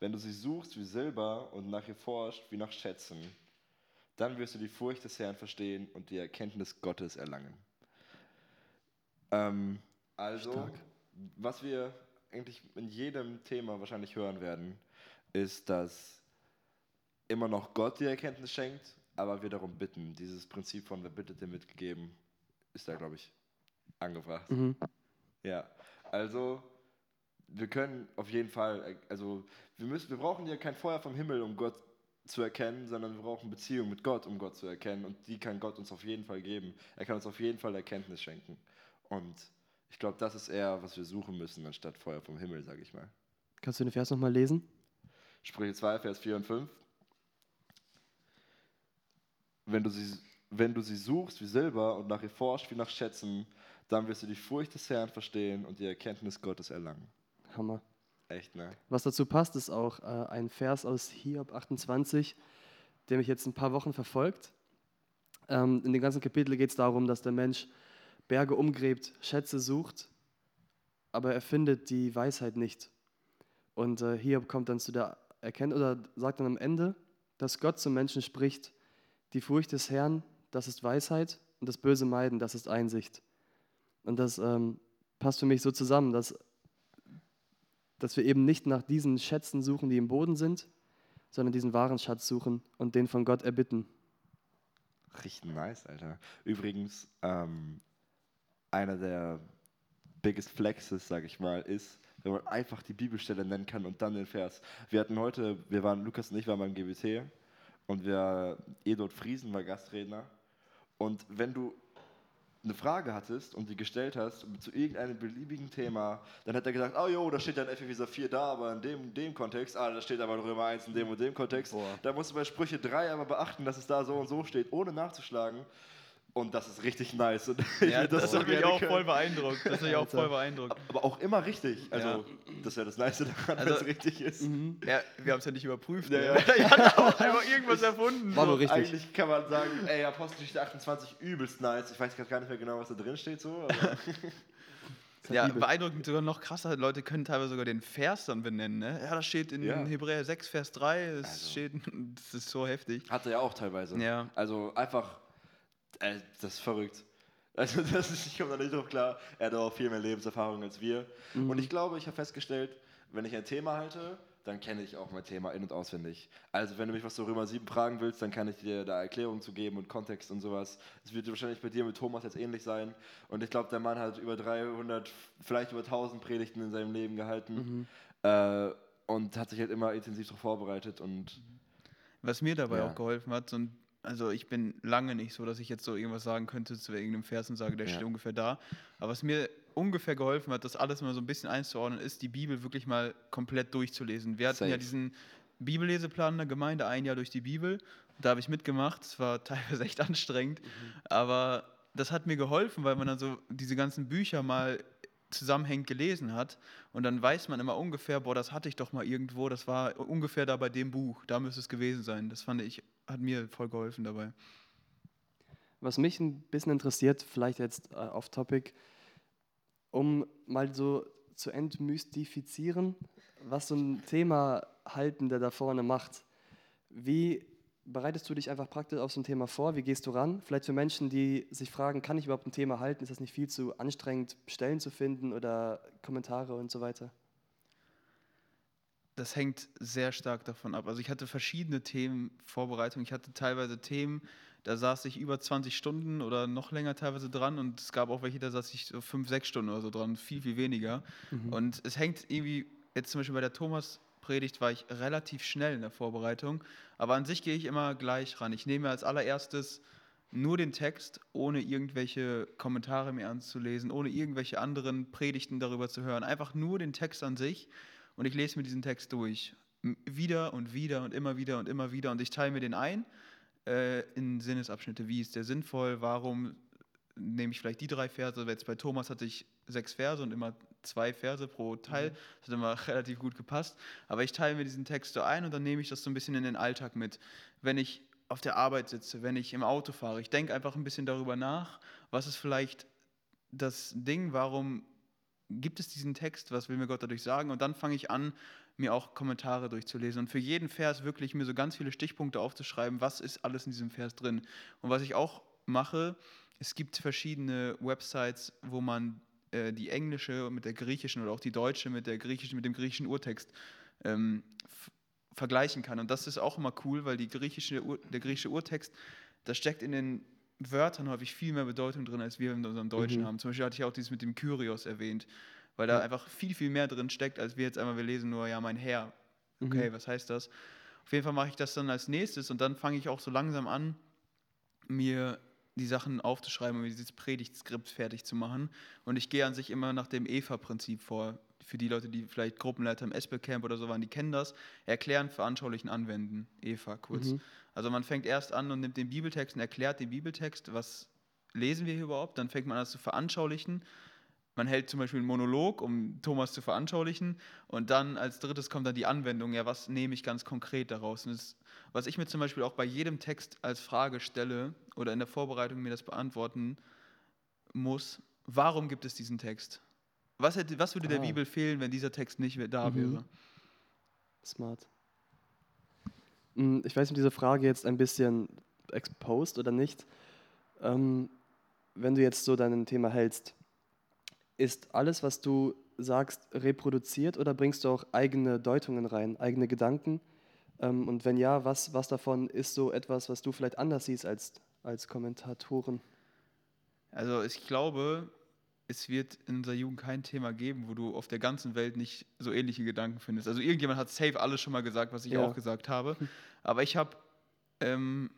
Wenn du sie suchst wie Silber und nach ihr forscht wie nach Schätzen, dann wirst du die Furcht des Herrn verstehen und die Erkenntnis Gottes erlangen. Ähm, also, Stark. was wir eigentlich in jedem Thema wahrscheinlich hören werden, ist, dass immer noch Gott die Erkenntnis schenkt, aber wir darum bitten. Dieses Prinzip von wer bittet, dem wird gegeben, ist da, glaube ich, angebracht. Mhm. Ja, also wir können auf jeden Fall, also wir, müssen, wir brauchen ja kein Feuer vom Himmel, um Gott zu erkennen, sondern wir brauchen Beziehung mit Gott, um Gott zu erkennen. Und die kann Gott uns auf jeden Fall geben. Er kann uns auf jeden Fall Erkenntnis schenken. Und ich glaube, das ist eher, was wir suchen müssen, anstatt Feuer vom Himmel, sage ich mal. Kannst du den Vers nochmal lesen? Sprüche 2, Vers 4 und 5. Wenn du, sie, wenn du sie suchst wie Silber und nach ihr forschst wie nach Schätzen, dann wirst du die Furcht des Herrn verstehen und die Erkenntnis Gottes erlangen. Hammer. Echt, ne? Was dazu passt, ist auch äh, ein Vers aus Hiob 28, der mich jetzt ein paar Wochen verfolgt. Ähm, in dem ganzen Kapitel geht es darum, dass der Mensch Berge umgräbt, Schätze sucht, aber er findet die Weisheit nicht. Und äh, Hiob kommt dann zu der Erkenntnis oder sagt dann am Ende, dass Gott zum Menschen spricht: Die Furcht des Herrn, das ist Weisheit, und das böse Meiden, das ist Einsicht. Und das ähm, passt für mich so zusammen, dass dass wir eben nicht nach diesen Schätzen suchen, die im Boden sind, sondern diesen wahren Schatz suchen und den von Gott erbitten. Richtig nice, Alter. Übrigens, ähm, einer der biggest flexes, sag ich mal, ist, wenn man einfach die Bibelstelle nennen kann und dann den Vers. Wir hatten heute, wir waren, Lukas und ich waren beim GBT und wir, Edot Friesen war Gastredner. Und wenn du eine Frage hattest und die gestellt hast zu irgendeinem beliebigen Thema, dann hat er gesagt, oh jo, da steht dann Epheser 4 da, aber in dem, dem Kontext, ah, da steht aber Römer 1 in dem und dem Kontext. Boah. Da musst du bei Sprüche 3 aber beachten, dass es da so und so steht, ohne nachzuschlagen. Und das ist richtig nice. Und ja, das, das hat mich auch können. voll beeindruckt. Das hat mich auch voll beeindruckt. Aber auch immer richtig. Also, ja. das ist ja das Nice daran, also, wenn es richtig ist. Mhm. Ja, wir haben es ja nicht überprüft. Ja, ne? ja. hat auch einfach irgendwas erfunden. War so. richtig. Eigentlich kann man sagen, ey, Apostelgeschichte 28 übelst nice. Ich weiß gar nicht mehr genau, was da drin steht. So, ja, beeindruckend sogar noch krasser. Leute können teilweise sogar den Vers dann benennen. Ne? Ja, das steht in ja. Hebräer 6, Vers 3. Das, also. steht, das ist so heftig. Hat er ja auch teilweise. Ja. Also einfach äh, das ist verrückt. Also das ist, ich komme da nicht drauf klar. Er hat auch viel mehr Lebenserfahrung als wir. Mhm. Und ich glaube, ich habe festgestellt, wenn ich ein Thema halte, dann kenne ich auch mein Thema in- und auswendig. Also wenn du mich was zu Römer 7 fragen willst, dann kann ich dir da Erklärungen zu geben und Kontext und sowas. Es wird wahrscheinlich bei dir mit Thomas jetzt ähnlich sein. Und ich glaube, der Mann hat über 300, vielleicht über 1000 Predigten in seinem Leben gehalten mhm. äh, und hat sich halt immer intensiv darauf vorbereitet. Und was mir dabei ja. auch geholfen hat, so ein also ich bin lange nicht so, dass ich jetzt so irgendwas sagen könnte zu irgendeinem Vers und sage, der ja. steht ungefähr da. Aber was mir ungefähr geholfen hat, das alles mal so ein bisschen einzuordnen, ist, die Bibel wirklich mal komplett durchzulesen. Wir hatten Safe. ja diesen Bibelleseplan in der Gemeinde, ein Jahr durch die Bibel. Da habe ich mitgemacht. Es war teilweise echt anstrengend. Mhm. Aber das hat mir geholfen, weil man dann so diese ganzen Bücher mal zusammenhängend gelesen hat. Und dann weiß man immer ungefähr, boah, das hatte ich doch mal irgendwo, das war ungefähr da bei dem Buch, da müsste es gewesen sein. Das fand ich, hat mir voll geholfen dabei. Was mich ein bisschen interessiert, vielleicht jetzt äh, off topic, um mal so zu entmystifizieren, was so ein Thema Haltender da vorne macht. Wie bereitest du dich einfach praktisch auf so ein Thema vor? Wie gehst du ran? Vielleicht für Menschen, die sich fragen, kann ich überhaupt ein Thema halten? Ist das nicht viel zu anstrengend, Stellen zu finden oder Kommentare und so weiter? Das hängt sehr stark davon ab. Also ich hatte verschiedene Themen Vorbereitung. Ich hatte teilweise Themen, da saß ich über 20 Stunden oder noch länger teilweise dran und es gab auch welche, da saß ich so fünf, sechs Stunden oder so dran, viel, viel weniger. Mhm. Und es hängt irgendwie, jetzt zum Beispiel bei der Thomas-Predigt war ich relativ schnell in der Vorbereitung, aber an sich gehe ich immer gleich ran. Ich nehme als allererstes nur den Text, ohne irgendwelche Kommentare mehr anzulesen, ohne irgendwelche anderen Predigten darüber zu hören. Einfach nur den Text an sich und ich lese mir diesen Text durch. Wieder und wieder und immer wieder und immer wieder und ich teile mir den ein äh, in Sinnesabschnitte. Wie ist der sinnvoll? Warum nehme ich vielleicht die drei Verse? Jetzt bei Thomas hatte ich sechs Verse und immer zwei Verse pro Teil. Mhm. Das hat immer relativ gut gepasst. Aber ich teile mir diesen Text so ein und dann nehme ich das so ein bisschen in den Alltag mit. Wenn ich auf der Arbeit sitze, wenn ich im Auto fahre, ich denke einfach ein bisschen darüber nach, was ist vielleicht das Ding, warum gibt es diesen Text, was will mir Gott dadurch sagen? Und dann fange ich an, mir auch Kommentare durchzulesen und für jeden Vers wirklich mir so ganz viele Stichpunkte aufzuschreiben, was ist alles in diesem Vers drin. Und was ich auch mache, es gibt verschiedene Websites, wo man äh, die englische mit der griechischen oder auch die deutsche mit der griechischen, mit dem griechischen Urtext ähm, vergleichen kann. Und das ist auch immer cool, weil die griechische, der griechische Urtext, da steckt in den Wörtern häufig viel mehr Bedeutung drin, als wir in unserem Deutschen mhm. haben. Zum Beispiel hatte ich auch dieses mit dem Kyrios erwähnt, weil da ja. einfach viel, viel mehr drin steckt, als wir jetzt einmal, wir lesen nur, ja, mein Herr. Okay, mhm. was heißt das? Auf jeden Fall mache ich das dann als nächstes und dann fange ich auch so langsam an, mir die Sachen aufzuschreiben und dieses Predigtskript fertig zu machen. Und ich gehe an sich immer nach dem EVA-Prinzip vor. Für die Leute, die vielleicht Gruppenleiter im Espe-Camp oder so waren, die kennen das. Erklären, veranschaulichen, anwenden. EVA kurz. Mhm. Also man fängt erst an und nimmt den Bibeltext und erklärt den Bibeltext, was lesen wir hier überhaupt. Dann fängt man an zu veranschaulichen. Man hält zum Beispiel einen Monolog, um Thomas zu veranschaulichen. Und dann als drittes kommt dann die Anwendung. Ja, was nehme ich ganz konkret daraus? Das, was ich mir zum Beispiel auch bei jedem Text als Frage stelle oder in der Vorbereitung mir das beantworten muss, warum gibt es diesen Text? Was, hätte, was würde ah. der Bibel fehlen, wenn dieser Text nicht da mhm. wäre? Smart. Hm, ich weiß nicht, ob diese Frage jetzt ein bisschen exposed oder nicht. Ähm, wenn du jetzt so dein Thema hältst, ist alles, was du sagst, reproduziert oder bringst du auch eigene Deutungen rein, eigene Gedanken? Ähm, und wenn ja, was, was davon ist so etwas, was du vielleicht anders siehst als, als Kommentatoren? Also ich glaube, es wird in unserer Jugend kein Thema geben, wo du auf der ganzen Welt nicht so ähnliche Gedanken findest. Also irgendjemand hat safe alles schon mal gesagt, was ich ja. auch gesagt habe. Aber ich habe ähm,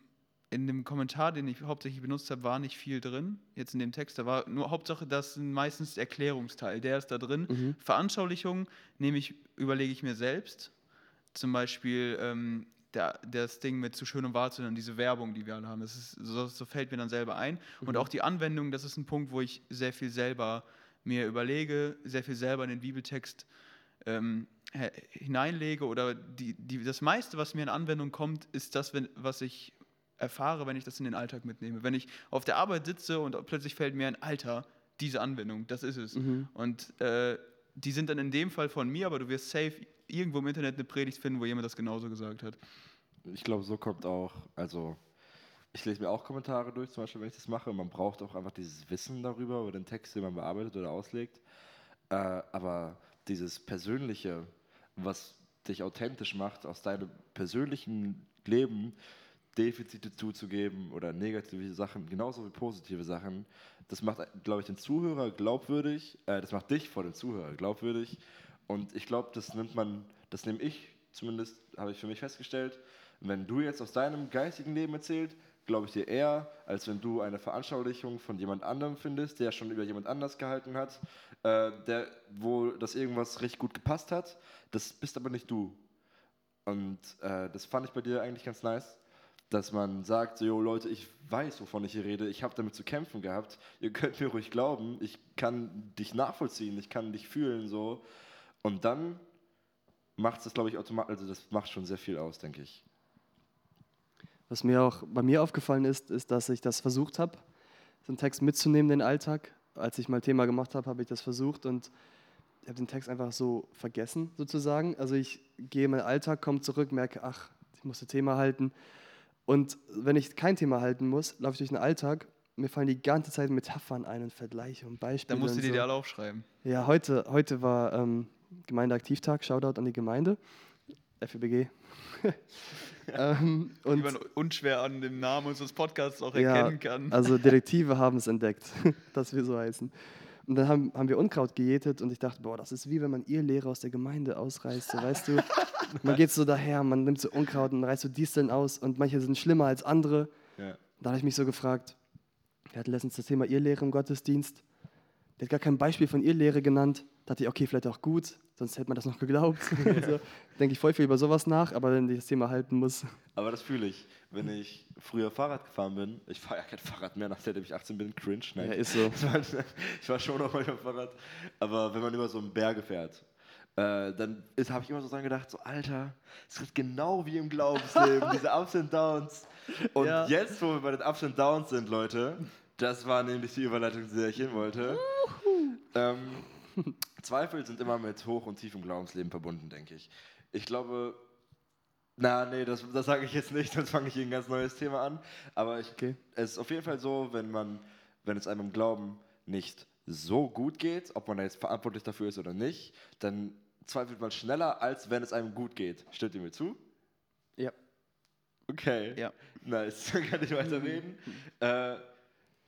in dem Kommentar, den ich hauptsächlich benutzt habe, war nicht viel drin. Jetzt in dem Text, da war nur Hauptsache, das ist meistens der Erklärungsteil, der ist da drin. Mhm. Veranschaulichung nehme ich, überlege ich mir selbst. Zum Beispiel ähm, der, das Ding mit zu schön und wahr zu sein, diese Werbung, die wir alle haben. Das ist, so, so fällt mir dann selber ein. Mhm. Und auch die Anwendung, das ist ein Punkt, wo ich sehr viel selber mir überlege, sehr viel selber in den Bibeltext ähm, hineinlege oder die, die, das meiste, was mir in Anwendung kommt, ist das, wenn, was ich erfahre, wenn ich das in den Alltag mitnehme. Wenn ich auf der Arbeit sitze und plötzlich fällt mir ein Alter, diese Anwendung, das ist es. Mhm. Und äh, die sind dann in dem Fall von mir, aber du wirst safe irgendwo im Internet eine Predigt finden, wo jemand das genauso gesagt hat. Ich glaube, so kommt auch, also ich lese mir auch Kommentare durch, zum Beispiel, wenn ich das mache. Man braucht auch einfach dieses Wissen darüber, über den Text, den man bearbeitet oder auslegt. Äh, aber dieses Persönliche, was dich authentisch macht, aus deinem persönlichen Leben Defizite zuzugeben oder negative Sachen, genauso wie positive Sachen, das macht, glaube ich, den Zuhörer glaubwürdig, äh, das macht dich vor dem Zuhörer glaubwürdig und ich glaube, das nimmt man, das nehme ich zumindest, habe ich für mich festgestellt. Wenn du jetzt aus deinem geistigen Leben erzählst, glaube ich dir eher, als wenn du eine Veranschaulichung von jemand anderem findest, der schon über jemand anders gehalten hat, äh, der, wo das irgendwas richtig gut gepasst hat. Das bist aber nicht du. Und äh, das fand ich bei dir eigentlich ganz nice, dass man sagt, so, Leute, ich weiß, wovon ich hier rede, ich habe damit zu kämpfen gehabt, ihr könnt mir ruhig glauben, ich kann dich nachvollziehen, ich kann dich fühlen, so. Und dann macht es das, glaube ich, automatisch, also das macht schon sehr viel aus, denke ich. Was mir auch bei mir aufgefallen ist, ist, dass ich das versucht habe, so einen Text mitzunehmen in den Alltag. Als ich mal Thema gemacht habe, habe ich das versucht und ich habe den Text einfach so vergessen, sozusagen. Also ich gehe in meinen Alltag, komme zurück, merke, ach, ich muss das Thema halten. Und wenn ich kein Thema halten muss, laufe ich durch den Alltag. Mir fallen die ganze Zeit Metaphern ein und Vergleiche und Beispiele. Da musst du dir so. die alle aufschreiben. Ja, heute, heute war ähm, Gemeindeaktivtag. Shoutout an die Gemeinde. FEBG. ähm, Wie und man unschwer an dem Namen unseres Podcasts auch Ja, erkennen kann. also Detektive haben es entdeckt, dass wir so heißen. Und dann haben, haben wir Unkraut gejätet und ich dachte, boah, das ist wie wenn man ihr Lehrer aus der Gemeinde ausreißt. So, weißt du, man geht so daher, man nimmt so Unkraut und reißt so Disteln aus und manche sind schlimmer als andere. Ja. Da habe ich mich so gefragt, wir hatten letztens das Thema Irrlehre im Gottesdienst. Der hat gar kein Beispiel von Irrlehre genannt. Da dachte ich, okay, vielleicht auch gut, sonst hätte man das noch geglaubt. also, denke ich voll viel über sowas nach, aber wenn ich das Thema halten muss. Aber das fühle ich, wenn ich früher Fahrrad gefahren bin. Ich fahre ja kein Fahrrad mehr, nachdem ich 18 bin. Cringe. Ja, Nein. ist so. Ich war, schon noch mal auf Fahrrad. Aber wenn man über so einen Berge fährt, äh, dann habe ich immer so dran gedacht, so Alter, es wird genau wie im Glaubensleben, diese Ups und Downs. Und Ja. jetzt, wo wir bei den Ups und Downs sind, Leute, das war nämlich die Überleitung, zu der ich hin wollte. Ähm, Zweifel sind immer mit Hoch- und Tief im Glaubensleben verbunden, denke ich. Ich glaube, na, nee, das, das sage ich jetzt nicht, sonst fange ich hier ein ganz neues Thema an. Aber ich, Okay. es ist auf jeden Fall so, wenn man, wenn es einem im Glauben nicht so gut geht, ob man da jetzt verantwortlich dafür ist oder nicht, dann zweifelt man schneller, als wenn es einem gut geht. Stimmt ihr mir zu? Ja. Okay. Ja. Nice. Dann kann ich weiterreden. äh,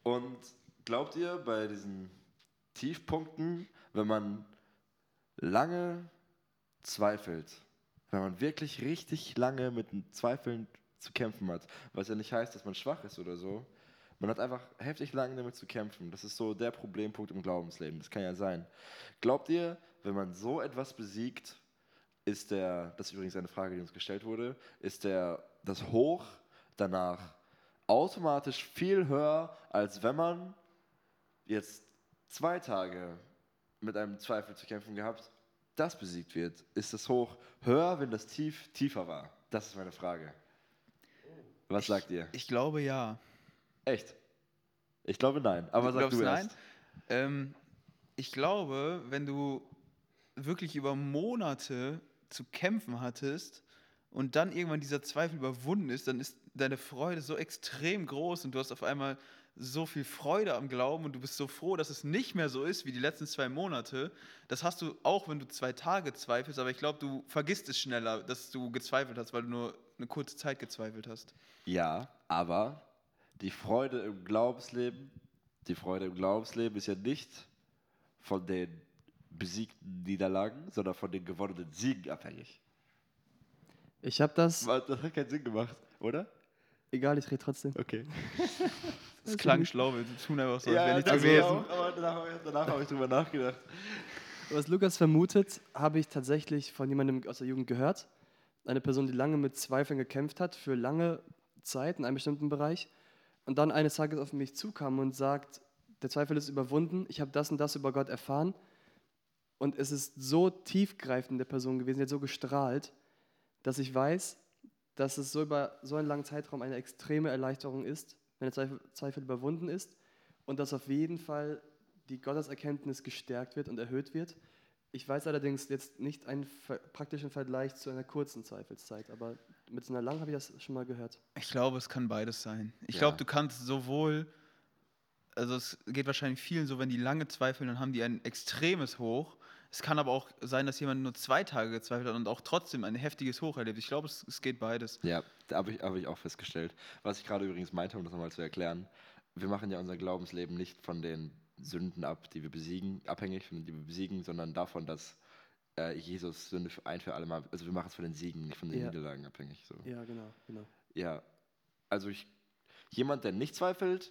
und glaubt ihr bei diesen Tiefpunkten, wenn man lange zweifelt, wenn man wirklich richtig lange mit Zweifeln zu kämpfen hat, was ja nicht heißt, dass man schwach ist oder so, man hat einfach heftig lange damit zu kämpfen. Das ist so der Problempunkt im Glaubensleben. Das kann ja sein. Glaubt ihr, wenn man so etwas besiegt, ist der, das ist übrigens eine Frage, die uns gestellt wurde, ist der, das Hoch danach automatisch viel höher, als wenn man jetzt zwei Tage mit einem Zweifel zu kämpfen gehabt, das besiegt wird. Ist das Hoch höher, wenn das Tief tiefer war? Das ist meine Frage. Was sagt ihr? Ich glaube ja. Echt? Ich glaube nein. Aber Du sag du nein? erst. Ähm, ich glaube, wenn du wirklich über Monate zu kämpfen hattest und dann irgendwann dieser Zweifel überwunden ist, dann ist deine Freude so extrem groß und du hast auf einmal so viel Freude am Glauben und du bist so froh, dass es nicht mehr so ist wie die letzten zwei Monate. Das hast du auch, wenn du zwei Tage zweifelst, aber ich glaube, du vergisst es schneller, dass du gezweifelt hast, weil du nur eine kurze Zeit gezweifelt hast. Ja, aber die Freude im Glaubensleben, die Freude im Glaubensleben ist ja nicht von den besiegten Niederlagen, sondern von den gewonnenen Siegen abhängig. Ich habe das, Das hat keinen Sinn gemacht, oder? Egal, ich rede trotzdem. Okay. Das klang schlau, wir tun einfach so, als wäre nichts gewesen. auch, aber danach, habe ich- danach habe ich drüber nachgedacht. Was Lukas vermutet, habe ich tatsächlich von jemandem aus der Jugend gehört. Eine Person, die lange mit Zweifeln gekämpft hat, für lange Zeit in einem bestimmten Bereich. Und dann eines Tages auf mich zukam und sagt, der Zweifel ist überwunden, ich habe das und das über Gott erfahren. Und es ist so tiefgreifend in der Person gewesen, sie hat so gestrahlt, dass ich weiß, dass es so über so einen langen Zeitraum eine extreme Erleichterung ist, wenn der Zweifel, Zweifel überwunden ist. Und dass auf jeden Fall die Gotteserkenntnis gestärkt wird und erhöht wird. Ich weiß allerdings jetzt nicht einen praktischen Vergleich zu einer kurzen Zweifelszeit, aber mit so einer langen habe ich das schon mal gehört. Ich glaube, es kann beides sein. Ich Ja. glaube, du kannst sowohl, also es geht wahrscheinlich vielen so, wenn die lange zweifeln, dann haben die ein extremes Hoch. Es kann aber auch sein, dass jemand nur zwei Tage gezweifelt hat und auch trotzdem ein heftiges Hoch erlebt. Ich glaube, es, es geht beides. Ja, da habe ich, hab ich auch festgestellt. Was ich gerade übrigens meinte, um das nochmal zu erklären, wir machen ja unser Glaubensleben nicht von den Sünden ab, die wir besiegen, abhängig von die wir besiegen, sondern davon, dass äh, Jesus Sünde für ein für alle Mal, also wir machen es von den Siegen, nicht von den Ja. Niederlagen abhängig. So. Ja, genau, genau. Ja, also ich, jemand, der nicht zweifelt,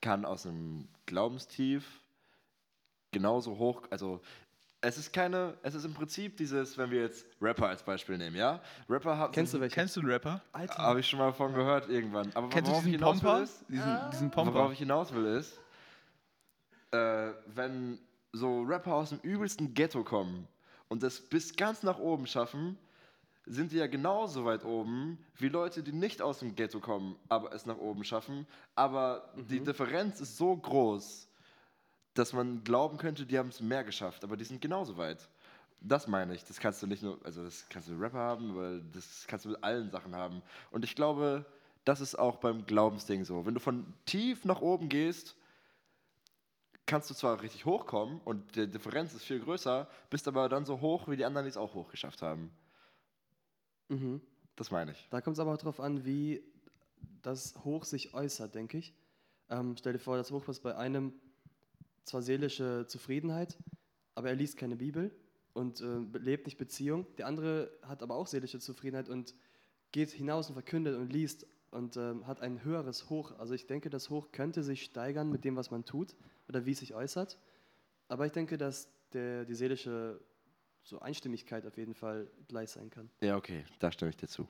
kann aus einem Glaubenstief genauso hoch, also es ist keine, es ist im Prinzip dieses, wenn wir jetzt Rapper als Beispiel nehmen, ja? Rapper haben Kennst du welche? Kennst du einen Rapper? Alter, Habe ich schon mal von gehört irgendwann. Aber Kennst du worauf ich diesen hinaus Pomper? will ist, Diesen, diesen worauf Pomper. ich hinaus will ist, äh, wenn so Rapper aus dem übelsten Ghetto kommen und das bis ganz nach oben schaffen, sind die ja genauso weit oben wie Leute, die nicht aus dem Ghetto kommen, aber es nach oben schaffen. Aber die Differenz ist so groß, dass man glauben könnte, die haben es mehr geschafft, aber die sind genauso weit. Das meine ich. Das kannst du nicht nur, also das kannst du mit Rapper haben, weil das kannst du mit allen Sachen haben. Und ich glaube, das ist auch beim Glaubensding so. Wenn du von tief nach oben gehst, kannst du zwar richtig hochkommen und die Differenz ist viel größer, bist aber dann so hoch, wie die anderen, die es auch hoch geschafft haben. Mhm. Das meine ich. Da kommt es aber auch darauf an, wie das Hoch sich äußert, denke ich. Ähm, stell dir vor, das Hoch ist bei einem zwar seelische Zufriedenheit, aber er liest keine Bibel und äh, lebt nicht Beziehung. Der andere hat aber auch seelische Zufriedenheit und geht hinaus und verkündet und liest und ähm, hat ein höheres Hoch. Also ich denke, das Hoch könnte sich steigern mit dem, was man tut oder wie es sich äußert. Aber ich denke, dass der, die seelische so Einstimmigkeit auf jeden Fall gleich sein kann. Ja, okay, da stimme ich dir zu.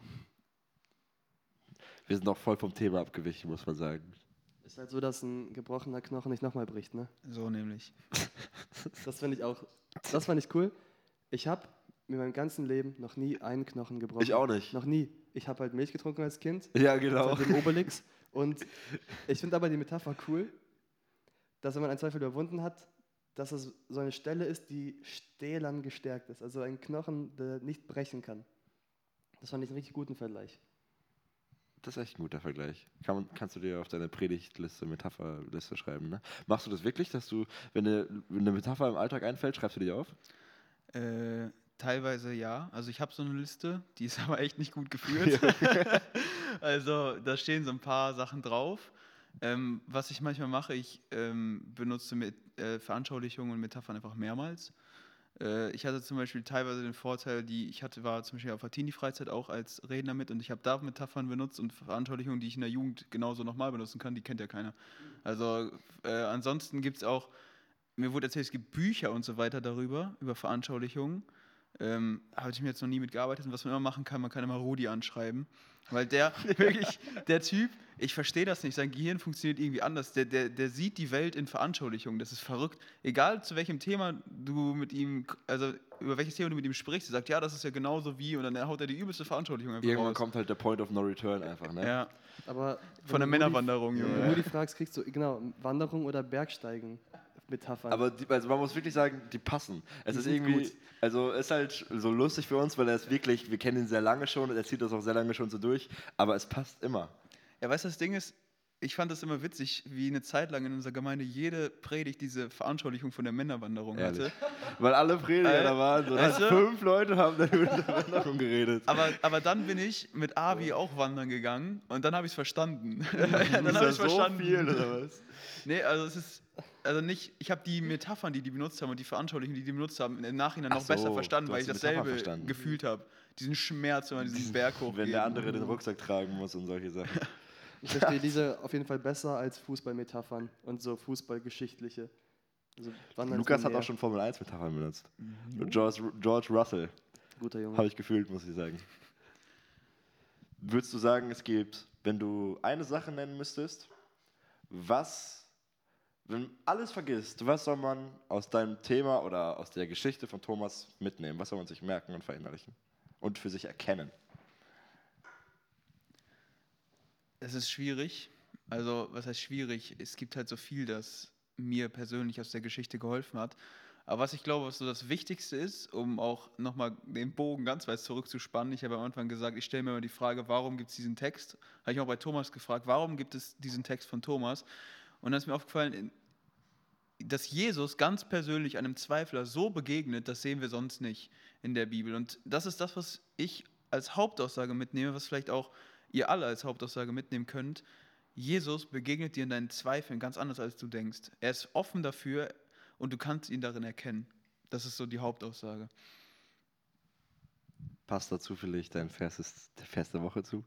Wir sind auch voll vom Thema abgewichen, muss man sagen. Ist halt so, dass ein gebrochener Knochen nicht nochmal bricht, ne? So nämlich. Das finde ich auch, das fand ich cool. Ich habe in meinem ganzen Leben noch nie einen Knochen gebrochen. Ich auch nicht. Noch nie. Ich habe halt Milch getrunken als Kind, Ja, genau. seit dem Obelix. Und ich finde aber die Metapher cool, dass wenn man einen Zweifel überwunden hat, dass es so eine Stelle ist, die stählern gestärkt ist. Also ein Knochen, der nicht brechen kann. Das fand ich einen richtig guten Vergleich. Das ist echt ein guter Vergleich. Kann kannst du dir auf deine Predigtliste, Metapherliste schreiben, ne? Machst du das wirklich, dass du, wenn eine, wenn eine Metapher im Alltag einfällt, schreibst du die auf? Äh, teilweise ja. Also ich habe so eine Liste, die ist aber echt nicht gut geführt. also da stehen so ein paar Sachen drauf. Ähm, was ich manchmal mache, ich ähm, benutze mit, äh, Veranschaulichungen und Metaphern einfach mehrmals. Äh, ich hatte zum Beispiel teilweise den Vorteil, die ich hatte, war zum Beispiel auf der Teenie-Freizeit auch als Redner mit und ich habe da Metaphern benutzt und Veranschaulichungen, die ich in der Jugend genauso nochmal benutzen kann, die kennt ja keiner. Also äh, ansonsten gibt es auch, mir wurde erzählt, es gibt Bücher und so weiter darüber, über Veranschaulichungen. Ähm, habe ich mir jetzt noch nie mitgearbeitet. Und was man immer machen kann, man kann immer Rudi anschreiben. Weil der wirklich, der Typ, ich verstehe das nicht, sein Gehirn funktioniert irgendwie anders. Der, der, der sieht die Welt in Veranschaulichungen. Das ist verrückt. Egal zu welchem Thema du mit ihm, also über welches Thema du mit ihm sprichst, er sagt, ja, das ist ja genauso wie, und dann haut er die übelste Veranschaulichung einfach Irgendwann raus. kommt halt der Point of No Return einfach, ne? Ja, Aber von der Männerwanderung, Wenn du Junge. Rudi fragst, kriegst du, genau, Wanderung oder Bergsteigen. Metaphern. Aber die, also man muss wirklich sagen, die passen. Es Die ist irgendwie, gut. also es ist halt so lustig für uns, weil er ist wirklich, wir kennen ihn sehr lange schon und er zieht das auch sehr lange schon so durch, aber es passt immer. Ja, weißt du, das Ding ist, ich fand das immer witzig, wie eine Zeit lang in unserer Gemeinde jede Predigt diese Veranschaulichung von der Männerwanderung Ehrlich. hatte. Weil alle Prediger Äh, da waren, so weißt du? fünf Leute haben dann über die Wanderung geredet. Aber, aber dann bin ich mit Avi auch wandern gegangen und dann habe ich es verstanden. dann habe ich verstanden. So viel, oder was? Nee, also es ist also nicht, ich habe die Metaphern, die die benutzt haben und die Veranschaulichungen, die die benutzt haben, im Nachhinein Ach noch besser so, verstanden, du weil ich dasselbe verstanden. gefühlt habe. Diesen Schmerz, wenn man diesen Berg hochgeht. Wenn der andere den Rucksack tragen muss und solche Sachen. ich verstehe diese auf jeden Fall besser als Fußballmetaphern und so Fußballgeschichtliche. Also Lukas hat auch schon Formel 1 Metaphern benutzt. Mhm. George, George Russell, Guter Junge. habe ich gefühlt, muss ich sagen. Würdest du sagen, es gibt, wenn du eine Sache nennen müsstest, was, wenn alles vergisst, was soll man aus deinem Thema oder aus der Geschichte von Thomas mitnehmen? Was soll man sich merken und verinnerlichen? Und für sich erkennen? Es ist schwierig. Also, was heißt schwierig? Es gibt halt so viel, das mir persönlich aus der Geschichte geholfen hat. Aber was ich glaube, was so das Wichtigste ist, um auch nochmal den Bogen ganz weit zurückzuspannen, ich habe am Anfang gesagt, ich stelle mir immer die Frage, warum gibt es diesen Text? Habe ich auch bei Thomas gefragt, warum gibt es diesen Text von Thomas? Und dann ist mir aufgefallen, dass Jesus ganz persönlich einem Zweifler so begegnet, das sehen wir sonst nicht in der Bibel. Und das ist das, was ich als Hauptaussage mitnehme, was vielleicht auch ihr alle als Hauptaussage mitnehmen könnt. Jesus begegnet dir in deinen Zweifeln ganz anders, als du denkst. Er ist offen dafür und du kannst ihn darin erkennen. Das ist so die Hauptaussage. Passt dazu vielleicht dein Vers, der Vers der Woche zu?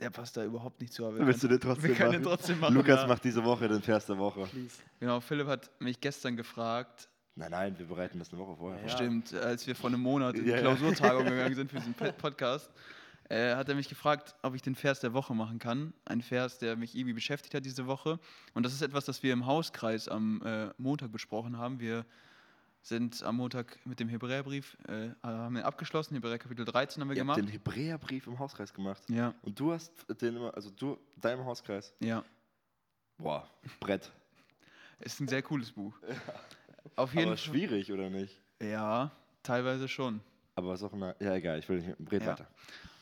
Der passt da überhaupt nicht zu. Aber wir Willst du können- den trotzdem wir können machen? den trotzdem machen. Lukas ja. macht diese Woche den Vers der Woche. Please. Genau, Philipp hat mich gestern gefragt, Nein, nein, wir bereiten das eine Woche vorher vor. Ja. Stimmt, als wir vor einem Monat in die Ja, ja. Klausurtagung gegangen sind für diesen Podcast, äh, hat er mich gefragt, ob ich den Vers der Woche machen kann. Ein Vers, der mich irgendwie beschäftigt hat diese Woche. Und das ist etwas, das wir im Hauskreis am äh, Montag besprochen haben. Wir sind am Montag mit dem Hebräerbrief, äh, haben wir abgeschlossen, Hebräer Kapitel 13 haben wir Ihr habt gemacht. den Hebräerbrief im Hauskreis gemacht. Ja, Und du hast den immer, also du, deinem Hauskreis. ja. Boah, Brett. Ist ein sehr cooles Buch. Auf jeden Aber Fall. schwierig, oder nicht? Ja, teilweise schon. Aber was auch immer. Ja, egal, ich will nicht. Red Ja. weiter.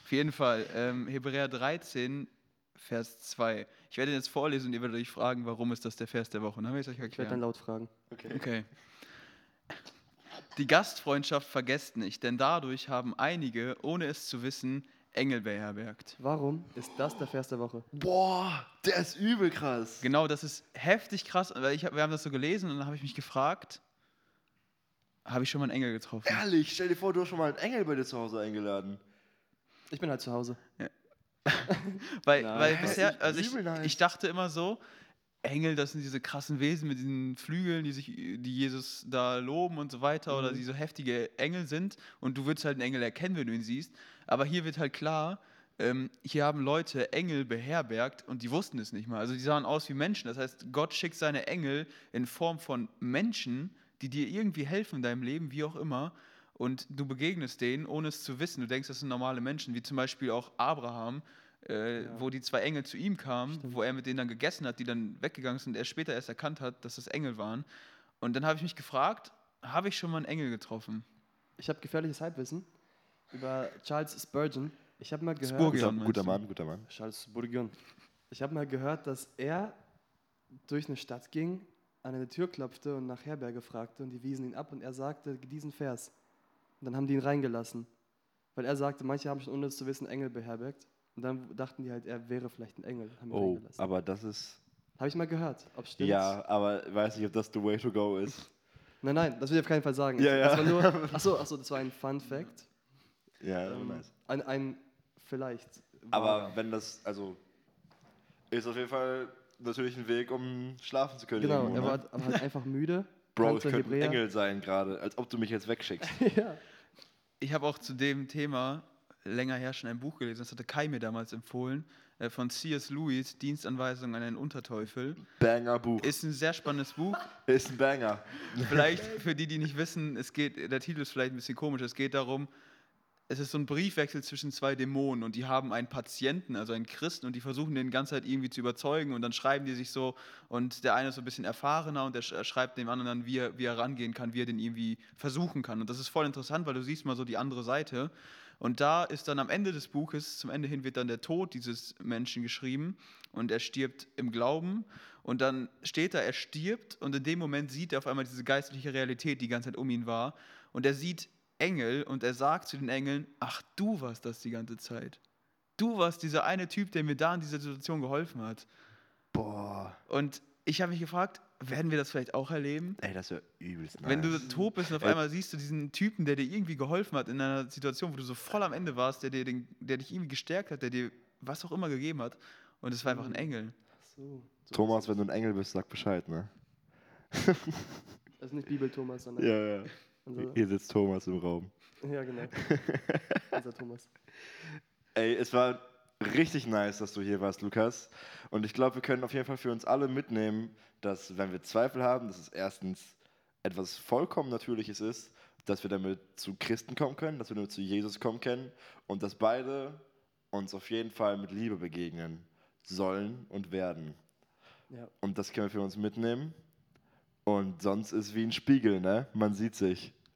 Auf jeden Fall. Ähm, Hebräer 13, Vers 2. Ich werde ihn jetzt vorlesen und ihr werdet euch fragen, warum ist das der Vers der Woche. Dann habe ich es euch Ich werde dann laut fragen. Okay. Okay. Die Gastfreundschaft vergesst nicht, denn dadurch haben einige, ohne es zu wissen, Engel beherbergt. Warum ist das der Vers der Woche? Boah, der ist übel krass. Genau, das ist heftig krass, weil ich, hab- wir haben das so gelesen und dann habe ich mich gefragt, habe ich schon mal einen Engel getroffen? Ehrlich, stell dir vor, du hast schon mal einen Engel bei dir zu Hause eingeladen. Ich bin halt zu Hause. Weil, Nein. weil bisher, Ich- also ich, übel nice. ich dachte immer so, Engel, das sind diese krassen Wesen mit diesen Flügeln, die sich, die Jesus da loben und so weiter, oder Mhm. die so heftige Engel sind. Und du würdest halt einen Engel erkennen, wenn du ihn siehst. Aber hier wird halt klar, ähm, hier haben Leute Engel beherbergt und die wussten es nicht mal. Also die sahen aus wie Menschen. Das heißt, Gott schickt seine Engel in Form von Menschen, die dir irgendwie helfen in deinem Leben, wie auch immer. Und du begegnest denen, ohne es zu wissen. Du denkst, das sind normale Menschen, wie zum Beispiel auch Abraham, äh, Ja. wo die zwei Engel zu ihm kamen, Stimmt. wo er mit denen dann gegessen hat, die dann weggegangen sind und er später erst erkannt hat, dass das Engel waren. Und dann habe ich mich gefragt, habe ich schon mal einen Engel getroffen? Ich habe gefährliches Halbwissen über Charles Spurgeon. Ich habe mal gehört. Spurgeon. Guter? Mann, guter Mann. Charles Spurgeon. Ich habe mal gehört, dass er durch eine Stadt ging, an eine Tür klopfte und nach Herberge fragte und die wiesen ihn ab und er sagte diesen Vers. Und dann haben die ihn reingelassen. Weil er sagte, manche haben schon ohne es zu wissen Engel beherbergt. Und dann dachten die halt, er wäre vielleicht ein Engel. Oh, reingelassen. aber das ist. Habe ich mal gehört, ob stimmt. Ja, aber weiß nicht, ob das the way to go ist. Nein, nein, das will ich auf keinen Fall sagen. Ja, Das ja. war nur, achso, achso, das war ein Fun Fact. Ja, Ähm, nice. ein, ein vielleicht. Aber wenn das, also, ist auf jeden Fall natürlich ein Weg, um schlafen zu können. Genau, irgendwo, er ne? war aber halt einfach müde. Bro, ich könnte ein. Engel sein gerade, als ob du mich jetzt wegschickst. ja. Ich habe auch zu dem Thema länger her schon ein Buch gelesen, das hatte Kai mir damals empfohlen, äh, von C.S. Lewis, Dienstanweisung an einen Unterteufel. Banger Buch. Ist ein sehr spannendes Buch. Ist ein Banger. Vielleicht für die, die nicht wissen, es geht, der Titel ist vielleicht ein bisschen komisch. Es geht darum, es ist so ein Briefwechsel zwischen zwei Dämonen und die haben einen Patienten, also einen Christen, und die versuchen den ganze Zeit irgendwie zu überzeugen und dann schreiben die sich so und der eine ist so ein bisschen erfahrener und der sch- schreibt dem anderen dann, wie er, wie er rangehen kann, wie er den irgendwie versuchen kann. Und das ist voll interessant, weil du siehst mal so die andere Seite. Und da ist dann am Ende des Buches, zum Ende hin wird dann der Tod dieses Menschen geschrieben und er stirbt im Glauben und dann steht da, er stirbt und in dem Moment sieht er auf einmal diese geistliche Realität, die die ganze Zeit um ihn war und er sieht Engel und er sagt zu den Engeln, ach du warst das die ganze Zeit. Du warst dieser eine Typ, der mir da in dieser Situation geholfen hat. Boah. Und ich habe mich gefragt, werden wir das vielleicht auch erleben? Ey, das wäre übelst nice. Wenn du tot bist und auf Ey. einmal siehst du diesen Typen, der dir irgendwie geholfen hat in einer Situation, wo du so voll am Ende warst, der, dir den, der dich irgendwie gestärkt hat, der dir was auch immer gegeben hat. Und es war einfach ein Engel. Ach so. so Thomas, wenn du ein Engel bist, sag Bescheid, ne? Das ist nicht Bibel Thomas, sondern Ja, ja. unser, Hier sitzt Thomas im Raum. ja genau. unser Thomas. Ey, es war richtig nice, dass du hier warst, Lukas. Und ich glaube, wir können auf jeden Fall für uns alle mitnehmen, dass wenn wir Zweifel haben, dass es erstens etwas vollkommen Natürliches ist, dass wir damit zu Christen kommen können, dass wir damit zu Jesus kommen können und dass beide uns auf jeden Fall mit Liebe begegnen sollen und werden. Ja. Und das können wir für uns mitnehmen. Und sonst ist wie ein Spiegel, ne? Man sieht sich.